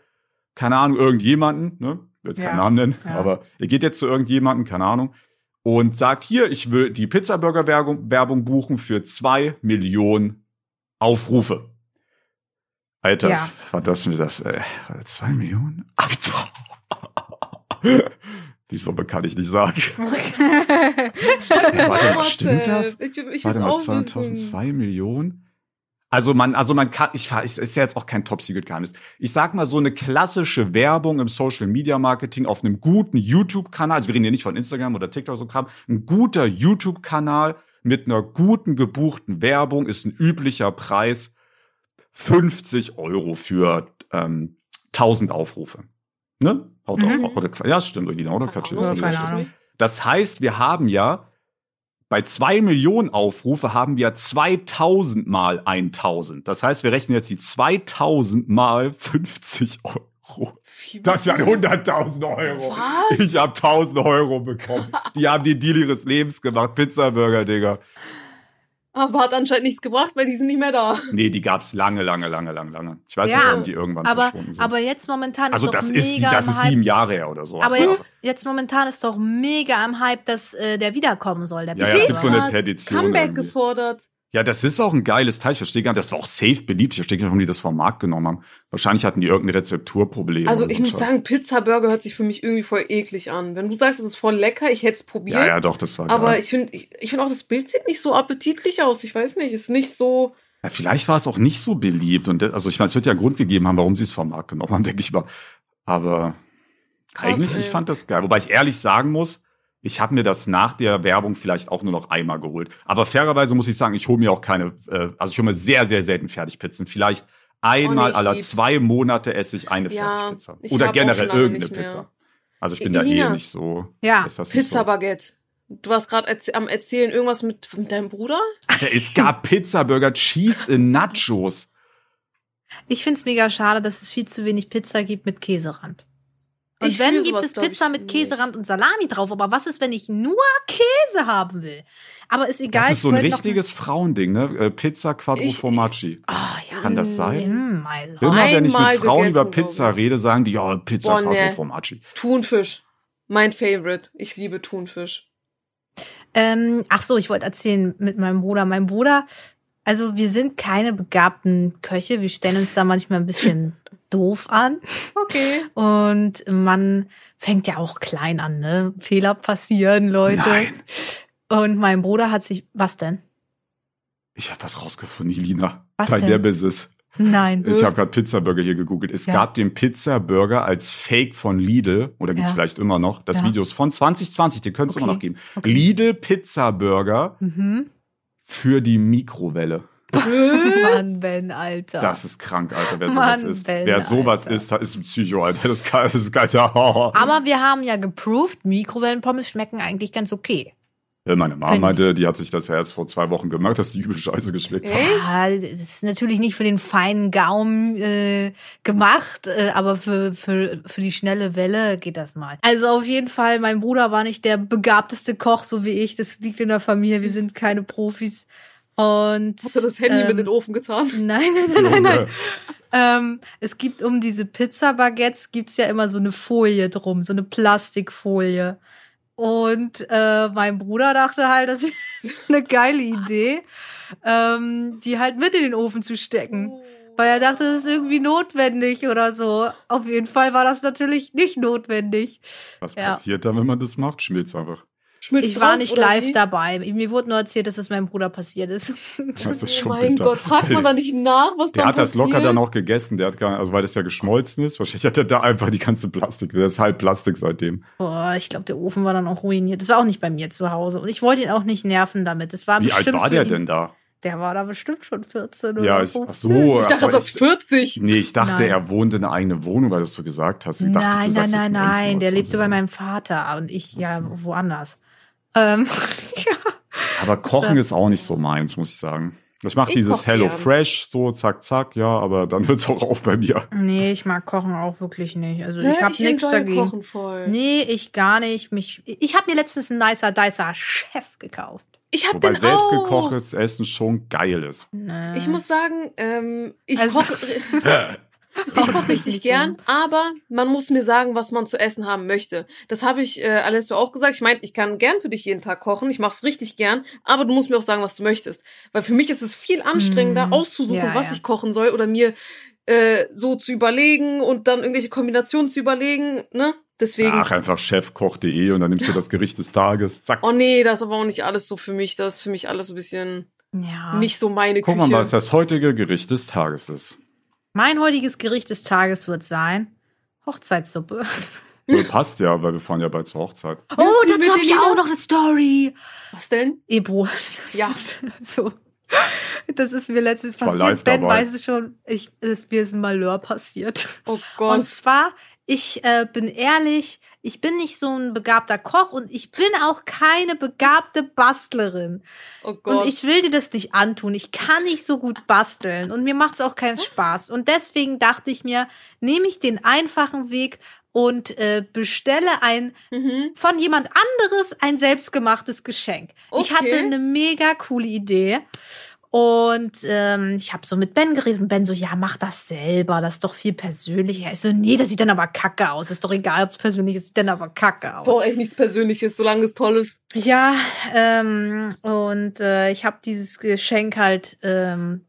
Speaker 1: keine Ahnung, irgendjemanden, ne? Will jetzt
Speaker 3: Ja,
Speaker 1: keinen Namen nennen,
Speaker 3: ja.
Speaker 1: aber ihr geht jetzt zu irgendjemanden, keine Ahnung, und sagt hier, ich will die Pizzaburger-Werbung Werbung buchen für zwei Millionen Aufrufe. Alter,
Speaker 3: Ja.
Speaker 1: war das mir das, äh, zwei Millionen? Alter. [laughs] Die Summe kann ich nicht sagen. [laughs] warte mal, stimmt das?
Speaker 2: Ich, ich
Speaker 1: Warte mal,
Speaker 2: auch
Speaker 1: 2000,
Speaker 2: wissen.
Speaker 1: 2 Millionen? Also man, also man kann, ich, es ist ja jetzt auch kein Top-Secret-Geheimnis. Ich sag mal, so eine klassische Werbung im Social-Media-Marketing auf einem guten YouTube-Kanal, also wir reden hier nicht von Instagram oder TikTok oder so Kram, ein guter YouTube-Kanal mit einer guten gebuchten Werbung ist ein üblicher Preis 50 Euro für ähm, 1000 Aufrufe. Ne? Haut
Speaker 3: Mhm.
Speaker 1: auch, oder, ja, stimmt, irgendwie, oder?
Speaker 2: Ahnung. weiß
Speaker 1: das heißt, wir haben ja bei zwei Millionen Aufrufe haben wir 2000 mal 1000. Das heißt, wir rechnen jetzt die 2000 mal [laughs] 50 Euro. Das wären 100.000 Euro.
Speaker 2: Was?
Speaker 1: Ich habe 1000 Euro bekommen. [laughs] Die haben den Deal ihres Lebens gemacht. Pizzaburger, Digga.
Speaker 2: Aber hat anscheinend nichts gebracht, weil die sind nicht mehr da.
Speaker 1: Nee, die gab's lange, lange, lange, lange, lange. Ich weiß
Speaker 3: Ja,
Speaker 1: nicht, warum die irgendwann
Speaker 3: aber,
Speaker 1: verschwunden sind.
Speaker 3: aber jetzt momentan
Speaker 1: also
Speaker 3: ist doch
Speaker 1: ist,
Speaker 3: mega
Speaker 1: das
Speaker 3: im
Speaker 1: ist
Speaker 3: Hype.
Speaker 1: sieben Jahre her oder so.
Speaker 3: Aber jetzt, jetzt momentan ist doch mega im Hype, dass äh, der wiederkommen soll. Der
Speaker 1: Ja, ja, es gibt so eine Petition.
Speaker 2: Comeback
Speaker 1: irgendwie.
Speaker 2: gefordert.
Speaker 1: Ja, das ist auch ein geiles Teil. Ich verstehe gar nicht, das war auch safe beliebt. Ich verstehe gar nicht, warum die das vom Markt genommen haben. Wahrscheinlich hatten die irgendein Rezepturproblem.
Speaker 2: Also ich muss sagen, Pizza-Burger hört sich für mich irgendwie voll eklig an. Wenn du sagst, es ist voll lecker, ich hätte es probiert.
Speaker 1: Ja, ja, doch, das war
Speaker 2: aber
Speaker 1: geil.
Speaker 2: ich finde ich, ich find auch, das Bild sieht nicht so appetitlich aus. Ich weiß nicht, ist nicht so.
Speaker 1: Ja, vielleicht war es auch nicht so beliebt. Und das, also ich meine, es wird ja einen Grund gegeben haben, warum sie es vom Markt genommen haben, [laughs] denke ich mal. Aber
Speaker 2: Krass,
Speaker 1: eigentlich,
Speaker 2: ey.
Speaker 1: ich fand das geil. Wobei ich ehrlich sagen muss, Ich habe mir das nach der Werbung vielleicht auch nur noch einmal geholt. Aber fairerweise muss ich sagen, ich hole mir auch keine, äh, also ich hole mir sehr, sehr selten Fertigpizzen. Vielleicht einmal
Speaker 2: Oh,
Speaker 1: aller
Speaker 2: lieb's.
Speaker 1: zwei Monate esse ich eine
Speaker 2: Ja,
Speaker 1: Fertigpizza. Oder generell irgendeine. Pizza. Also ich bin da
Speaker 2: Elina.
Speaker 1: eh nicht so.
Speaker 3: Ja,
Speaker 1: ist das nicht
Speaker 2: Pizza
Speaker 1: so.
Speaker 2: Baguette. Du warst gerade erz am erzählen irgendwas mit, mit deinem Bruder?
Speaker 1: Alter, es gab [laughs] Pizzaburger Cheese in Nachos.
Speaker 3: Ich find's mega schade, dass es viel zu wenig Pizza gibt mit Käserand. Und
Speaker 2: Ich
Speaker 3: wenn gibt
Speaker 2: sowas,
Speaker 3: es Pizza mit Käserand
Speaker 2: nicht.
Speaker 3: und Salami drauf. Aber was ist, wenn ich nur Käse haben will? Aber ist egal.
Speaker 1: Das ist so ein richtiges Frauending, ne? Äh, Pizza Quattro
Speaker 2: Ich-
Speaker 1: Formaggi.
Speaker 3: Ah, ja.
Speaker 1: Kann das sein?
Speaker 3: Mm, lord.
Speaker 1: Immer wenn ich mit Frauen
Speaker 2: gegessen,
Speaker 1: über Pizza rede, sagen die, ja, Pizza
Speaker 2: Boah,
Speaker 1: Quattro
Speaker 2: nee.
Speaker 1: Formaggi.
Speaker 2: Thunfisch. Mein Favorite. Ich liebe Thunfisch.
Speaker 3: Ähm, ach so, ich wollte erzählen mit meinem Bruder. Mein Bruder, also wir sind keine begabten Köche. Wir stellen uns da manchmal ein bisschen [laughs] doof an.
Speaker 2: Okay.
Speaker 3: Und man fängt ja auch klein an, ne? Fehler passieren, Leute.
Speaker 1: Nein.
Speaker 3: Und mein Bruder hat sich, was denn?
Speaker 1: Ich habe was rausgefunden, Elina.
Speaker 3: Was
Speaker 1: Dein
Speaker 3: denn?
Speaker 1: der Business.
Speaker 3: Nein.
Speaker 1: Ich habe gerade Pizzaburger hier gegoogelt. Es
Speaker 3: Ja.
Speaker 1: gab den Pizzaburger als Fake von Lidl, oder gibt's
Speaker 3: Ja.
Speaker 1: vielleicht immer noch. Das
Speaker 3: Ja.
Speaker 1: Video ist von 2020, den könnte es
Speaker 3: Okay.
Speaker 1: immer noch geben.
Speaker 3: Okay.
Speaker 1: Lidl Pizzaburger
Speaker 3: Mhm.
Speaker 1: Für die Mikrowelle.
Speaker 3: Mann, Ben, Alter.
Speaker 1: Das ist krank, Alter, wer
Speaker 3: Mann,
Speaker 1: sowas ist.
Speaker 3: Ben,
Speaker 1: wer sowas
Speaker 3: Alter.
Speaker 1: ist, ist ein Psycho, Alter. Das ist geil, das ist geil. Ja. [laughs]
Speaker 3: Aber wir haben ja geproved, Mikrowellenpommes schmecken eigentlich ganz okay.
Speaker 1: Ja, Meine Mama meinte, die hat sich das ja erst vor zwei Wochen gemacht, dass die übel scheiße geschmeckt hat.
Speaker 3: Ja, das ist natürlich nicht für den feinen Gaumen äh, gemacht, äh, aber für, für, für die schnelle Welle geht das mal. Also auf jeden Fall, mein Bruder war nicht der begabteste Koch, so wie ich. Das liegt in der Familie, wir sind keine Profis. Und
Speaker 2: Hast du das Handy
Speaker 3: ähm,
Speaker 2: mit in den Ofen getan? [laughs]
Speaker 3: Nein, nein, nein, nein, nein. [laughs] Ähm, es gibt um diese Pizza-Baguettes gibt's ja immer so eine Folie drum, so eine Plastikfolie. Und äh, mein Bruder dachte halt, das [laughs] ist eine geile Idee, ähm, die halt mit in den Ofen zu stecken. Weil er dachte, das ist irgendwie notwendig oder so. Auf jeden Fall war das natürlich nicht notwendig.
Speaker 1: Was
Speaker 3: Ja.
Speaker 1: passiert dann, wenn man das macht? Schmilzt einfach.
Speaker 2: Schmilzt
Speaker 3: Ich war nicht live
Speaker 2: wie?
Speaker 3: dabei. Mir wurde nur erzählt, dass es meinem Bruder passiert ist.
Speaker 1: Das ist
Speaker 2: Oh
Speaker 1: schon
Speaker 2: mein
Speaker 1: bitter.
Speaker 2: Gott, fragt man da nicht nach, was
Speaker 1: Der
Speaker 2: dann
Speaker 1: hat das
Speaker 2: passiert?
Speaker 1: locker dann auch gegessen. Der hat gar, also weil das ja geschmolzen ist. Wahrscheinlich hat er da einfach die ganze Plastik. Der ist halb Plastik seitdem.
Speaker 3: Boah, ich glaube, der Ofen war dann auch ruiniert. Das war auch nicht bei mir zu Hause. Und ich wollte ihn auch nicht nerven damit. Das war
Speaker 1: Wie alt war der
Speaker 3: ihn-
Speaker 1: denn da?
Speaker 3: Der war da bestimmt schon 14 oder
Speaker 1: Ja, ich,
Speaker 3: 15.
Speaker 1: ach so.
Speaker 2: Ich dachte,
Speaker 1: so,
Speaker 2: sagst 40.
Speaker 1: Nee, ich dachte,
Speaker 3: Nein.
Speaker 1: er wohnt in einer eigenen Wohnung, weil du es so gesagt hast. Ich dachte,
Speaker 3: nein,
Speaker 1: du
Speaker 3: nein,
Speaker 1: sagst
Speaker 3: nein, nein.
Speaker 1: 19
Speaker 3: Der lebte
Speaker 1: 20.
Speaker 3: bei meinem Vater und ich ja woanders. Ähm, [laughs] ja.
Speaker 1: Aber Kochen
Speaker 3: So.
Speaker 1: ist auch nicht so meins, muss ich sagen. Ich mache dieses Hello
Speaker 2: gern.
Speaker 1: Fresh, so zack, zack, ja, aber dann [laughs] hört's auch auf bei mir.
Speaker 3: Nee, ich mag Kochen auch wirklich nicht. Also ich habe nichts dagegen.
Speaker 2: Kochen voll.
Speaker 3: Nee, ich gar nicht. Mich, ich habe mir letztens einen Nicer Dicer Chef gekauft.
Speaker 2: Ich hab
Speaker 1: Wobei
Speaker 2: den
Speaker 1: selbstgekochtes Essen schon geil ist.
Speaker 3: Nee.
Speaker 2: Ich muss sagen, ähm, ich
Speaker 3: Also-
Speaker 2: koche [laughs] [laughs] ich koche richtig gern, aber man muss mir sagen, was man zu essen haben möchte. Das habe ich äh, Alessio auch gesagt. Ich meine, ich kann gern für dich jeden Tag kochen. Ich mache es richtig gern, aber du musst mir auch sagen, was du möchtest. Weil für mich ist es viel anstrengender,
Speaker 3: Mm,
Speaker 2: auszusuchen,
Speaker 3: ja,
Speaker 2: was
Speaker 3: ja.
Speaker 2: ich kochen soll oder mir äh, so zu überlegen und dann irgendwelche Kombinationen zu überlegen. Ne? Deswegen.
Speaker 1: Ach, einfach chefkoch.de und dann nimmst du das Gericht des Tages, zack.
Speaker 2: Oh nee, das ist aber auch nicht alles so für mich. Das ist für mich alles so ein bisschen
Speaker 3: ja.
Speaker 2: nicht so meine
Speaker 1: Guck
Speaker 2: Küche.
Speaker 1: mal, was das heutige Gericht des Tages ist.
Speaker 3: Mein heutiges Gericht des Tages wird sein Hochzeitssuppe. [laughs]
Speaker 1: So, passt ja, weil wir fahren ja bald zur Hochzeit.
Speaker 3: Oh, dazu habe ich auch noch eine Story.
Speaker 2: Was denn?
Speaker 3: Ebro, das
Speaker 2: Ja.
Speaker 3: ist so. Das ist mir letztens passiert.
Speaker 1: live
Speaker 3: Ben
Speaker 1: dabei.
Speaker 3: weiß es schon. Ich, es, mir ist ein Malheur passiert.
Speaker 2: Oh
Speaker 3: Und
Speaker 2: Gott.
Speaker 3: zwar, ich äh, bin ehrlich, ich bin nicht so ein begabter Koch und ich bin auch keine begabte Bastlerin.
Speaker 2: Oh Gott.
Speaker 3: Und ich will dir das nicht antun. Ich kann nicht so gut basteln und mir macht es auch keinen Spaß. Und deswegen dachte ich mir, nehme ich den einfachen Weg und äh, bestelle ein
Speaker 2: mhm.
Speaker 3: von jemand anderes ein selbstgemachtes Geschenk. Ich
Speaker 2: Okay.
Speaker 3: hatte eine mega coole Idee. Und ähm, ich habe so mit Ben geredet und Ben so, ja, mach das selber, das ist doch viel persönlicher. Ich so, nee, das sieht dann aber kacke aus. Ist doch egal, ob es persönlich ist, sieht dann aber kacke aus.
Speaker 2: Boah, echt nichts Persönliches, solange es toll ist.
Speaker 3: Ja, ähm, und äh, ich habe dieses Geschenk halt, ähm,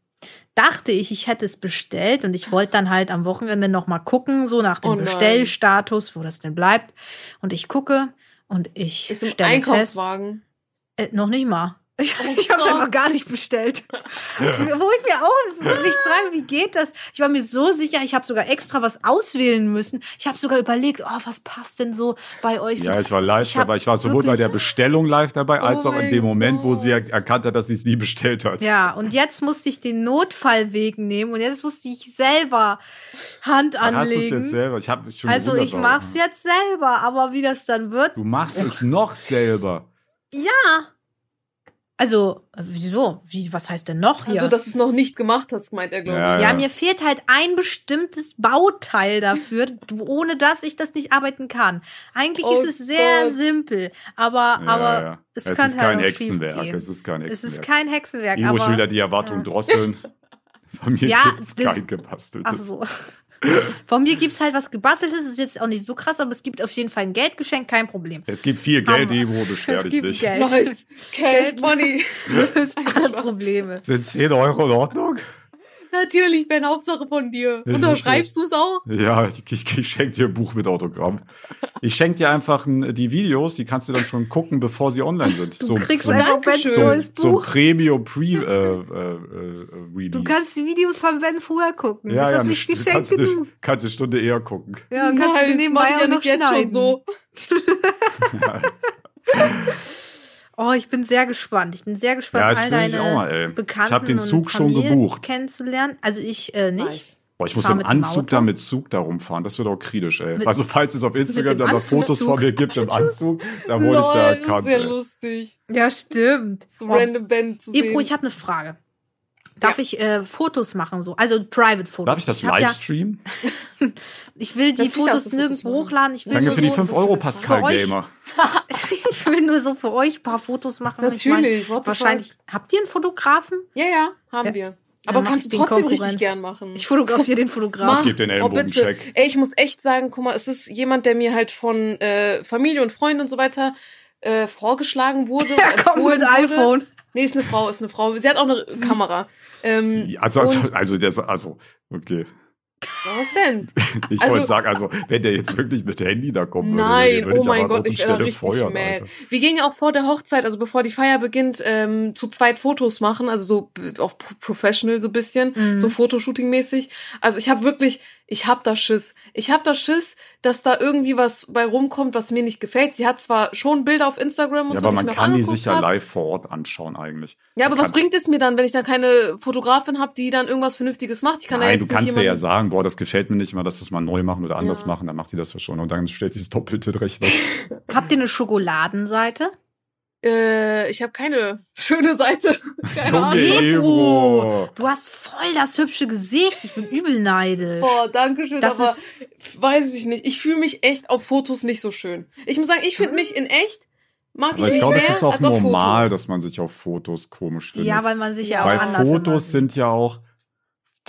Speaker 3: dachte ich, ich hätte es bestellt und ich wollte dann halt am Wochenende noch mal gucken, so nach dem
Speaker 2: Oh.
Speaker 3: Bestellstatus, wo das denn bleibt. Und ich gucke und ich
Speaker 2: Ist im
Speaker 3: stelle fest,
Speaker 2: Einkaufswagen.
Speaker 3: äh, noch nicht mal. Ich,
Speaker 2: Oh
Speaker 3: ich habe es
Speaker 2: Gott.
Speaker 3: einfach gar nicht bestellt. Wo ich mir auch mich frage, wie geht das? Ich war mir so sicher, ich habe sogar extra was auswählen müssen. Ich habe sogar überlegt, oh, was passt denn so bei euch? so?
Speaker 1: Ja, ich war live
Speaker 3: Ich
Speaker 1: dabei. Ich war sowohl bei der Bestellung live dabei,
Speaker 2: Oh
Speaker 1: als auch in dem Moment, wo sie er
Speaker 2: Gott.
Speaker 1: erkannt hat, dass sie es nie bestellt hat.
Speaker 3: Ja, und jetzt musste ich den Notfallweg nehmen und jetzt musste ich selber Hand
Speaker 1: Dann hast du es
Speaker 3: anlegen.
Speaker 1: jetzt selber. Ich habe schon
Speaker 3: also ich mach's jetzt selber, aber wie das dann wird,
Speaker 1: Du machst es noch selber.
Speaker 3: ja. Also, äh, wieso? Wie, was heißt denn noch hier?
Speaker 2: Also, dass du es noch nicht gemacht hast, meint er, glaube
Speaker 1: Ja,
Speaker 2: ich.
Speaker 3: ja, mir fehlt halt ein bestimmtes Bauteil dafür, [laughs] ohne dass ich das nicht arbeiten kann. Eigentlich
Speaker 2: Oh
Speaker 3: ist es sehr
Speaker 2: Gott.
Speaker 3: simpel, aber,
Speaker 1: Ja,
Speaker 3: aber
Speaker 1: ja.
Speaker 3: es,
Speaker 1: es
Speaker 3: kann
Speaker 1: ist
Speaker 3: halt
Speaker 1: kein Hexenwerk. Es ist kein
Speaker 3: Es ist
Speaker 1: Hexenwerk.
Speaker 3: kein Hexenwerk,
Speaker 1: ich will da
Speaker 3: aber
Speaker 1: die Erwartung
Speaker 3: ja.
Speaker 1: drosseln. [laughs] Von mir
Speaker 3: Ja,
Speaker 1: gibt's
Speaker 3: das-
Speaker 1: kein gebasteltes.
Speaker 3: ach so. Von mir gibt's halt was gebasteltes, ist jetzt auch nicht so krass, aber es gibt auf jeden Fall ein Geldgeschenk, kein Problem.
Speaker 1: Es gibt viel Geld, Ivo, beschwer [laughs]
Speaker 3: Es
Speaker 1: dich
Speaker 3: gibt
Speaker 1: nicht.
Speaker 3: Geld.
Speaker 2: Nice. Cash
Speaker 3: Geld.
Speaker 2: Money.
Speaker 3: Löst [laughs] alle Probleme.
Speaker 1: Sind 10 Euro in Ordnung? [laughs]
Speaker 2: Natürlich, Ben, Hauptsache von dir.
Speaker 1: Ich
Speaker 2: Unterschreibst du es auch?
Speaker 1: Ja, ich, ich, ich schenke dir ein Buch mit Autogramm. Ich schenke dir einfach ein, die Videos, die kannst du dann schon gucken, bevor sie online sind.
Speaker 3: Du
Speaker 1: so,
Speaker 3: kriegst
Speaker 1: so,
Speaker 3: einfach Bens
Speaker 1: so,
Speaker 3: neues
Speaker 1: so
Speaker 3: Buch.
Speaker 1: Premium Pre äh, äh, äh, Release.
Speaker 3: Du kannst die Videos von Ben früher gucken.
Speaker 1: ja,
Speaker 3: ist
Speaker 1: ja,
Speaker 3: das nicht
Speaker 1: du
Speaker 3: geschenkt
Speaker 1: kannst,
Speaker 3: genug?
Speaker 1: eine, kannst eine Stunde eher gucken.
Speaker 3: Ja, kannst du
Speaker 2: Nice,
Speaker 3: nebenbei
Speaker 2: ich
Speaker 3: auch
Speaker 2: ja
Speaker 3: noch
Speaker 2: nicht jetzt
Speaker 3: schneiden.
Speaker 2: schon so. [laughs] [laughs]
Speaker 3: Oh, ich bin sehr gespannt. Ich bin sehr gespannt,
Speaker 1: Ja, ich
Speaker 3: all deine
Speaker 1: auch mal, ey.
Speaker 3: Bekannten
Speaker 1: Ich hab den
Speaker 3: und
Speaker 1: Zug schon gebucht.
Speaker 3: kennenzulernen. Also ich äh, nicht.
Speaker 2: Nice.
Speaker 1: Boah, ich muss im Anzug da mit Zug da rumfahren. Das wird auch kritisch, ey.
Speaker 3: Mit-
Speaker 1: also falls es auf Instagram dann noch Fotos von mir gibt im Anzug, da wurde ich da
Speaker 2: Lol, das
Speaker 1: erkannt.
Speaker 2: ist ja
Speaker 1: ey.
Speaker 2: lustig.
Speaker 3: Ja, stimmt.
Speaker 2: So
Speaker 3: Oh,
Speaker 2: random Ben zu sehen.
Speaker 3: Ebro, ich habe eine Frage. Darf
Speaker 2: Ja.
Speaker 3: ich äh, Fotos machen so? Also Private Fotos.
Speaker 1: Darf ich das
Speaker 3: hab ja? [laughs] Ich will die Fotos
Speaker 2: Fotos
Speaker 3: nirgendwo
Speaker 2: machen.
Speaker 3: hochladen. Ich will,
Speaker 1: Danke
Speaker 3: nur
Speaker 1: für die
Speaker 3: so,
Speaker 1: 5
Speaker 2: das
Speaker 1: Euro,
Speaker 2: für
Speaker 1: Pascal? [laughs] Gamer.
Speaker 3: ich will nur so für euch ein paar Fotos machen. Ich mein,
Speaker 2: Natürlich, what the
Speaker 3: wahrscheinlich. Habt ihr einen Fotografen?
Speaker 2: Ja, ja, haben
Speaker 3: Ja.
Speaker 2: wir. Aber kannst
Speaker 3: ich
Speaker 2: du trotzdem richtig gern machen.
Speaker 3: Ich fotografiere den [laughs] Fotografen.
Speaker 2: Mach.
Speaker 1: Gib den
Speaker 2: Oh, bitte.
Speaker 1: Ellenbogencheck.
Speaker 2: Ey, ich muss echt sagen, guck mal, es ist jemand, der mir halt von äh, Familie und Freunden und so weiter äh, vorgeschlagen wurde.
Speaker 3: Er kommt mit
Speaker 2: wurde.
Speaker 3: iPhone.
Speaker 2: Nee, ist eine Frau, ist eine Frau. Sie hat auch eine Kamera. Ähm,
Speaker 1: Also, also, also, also, okay.
Speaker 2: Was denn? [laughs]
Speaker 1: Ich
Speaker 2: Also-
Speaker 1: wollte sagen, also, wenn der jetzt wirklich mit Handy da würde,
Speaker 2: Nein,
Speaker 1: würde
Speaker 2: oh
Speaker 1: ich
Speaker 2: mein
Speaker 1: aber
Speaker 2: Gott, ich wäre da
Speaker 1: Stelle
Speaker 2: richtig
Speaker 1: feuern,
Speaker 2: mad.
Speaker 1: Alter.
Speaker 2: Wir gingen auch vor der Hochzeit, also bevor die Feier beginnt, ähm, zu zweit Fotos machen, also so auf Pro- Professional so ein bisschen,
Speaker 3: Mhm.
Speaker 2: so Fotoshooting-mäßig. Also ich habe wirklich, ich hab da Schiss. Ich hab da Schiss, dass da irgendwie was bei rumkommt, was mir nicht gefällt. Sie hat zwar schon Bilder auf Instagram und
Speaker 1: Ja,
Speaker 2: so,
Speaker 1: aber
Speaker 2: die
Speaker 1: man kann die sich ja live vor Ort anschauen eigentlich.
Speaker 2: Ja, aber
Speaker 1: Man
Speaker 2: was bringt es mir dann, wenn ich dann keine Fotografin habe, die dann irgendwas Vernünftiges macht? Ich kann da
Speaker 1: Nein,
Speaker 2: jetzt
Speaker 1: du kannst
Speaker 2: nicht
Speaker 1: dir ja sagen, boah, das gefällt mir nicht mal, dass das mal neu machen oder anders
Speaker 2: Ja.
Speaker 1: machen, dann macht die das ja schon und dann stellt sie das doppelte Rechnung. [laughs]
Speaker 3: Habt ihr eine Schokoladenseite?
Speaker 2: Äh, ich habe keine schöne Seite. [laughs] Keine Ahnung.
Speaker 1: Ebro.
Speaker 3: Du hast voll das hübsche Gesicht. Ich bin übel neidisch.
Speaker 2: Boah, danke schön,
Speaker 3: Das
Speaker 2: aber
Speaker 3: ist-
Speaker 2: weiß ich nicht. Ich fühle mich echt auf Fotos nicht so schön. Ich muss sagen, ich finde mich in echt mag
Speaker 1: Aber
Speaker 2: ich
Speaker 1: ich glaube,
Speaker 2: mehr
Speaker 1: es ist auch normal,
Speaker 2: Fotos.
Speaker 1: dass man sich auf Fotos komisch findet.
Speaker 3: Ja, weil man sich ja, auch
Speaker 1: Weil
Speaker 3: anders
Speaker 1: Fotos sind ja auch,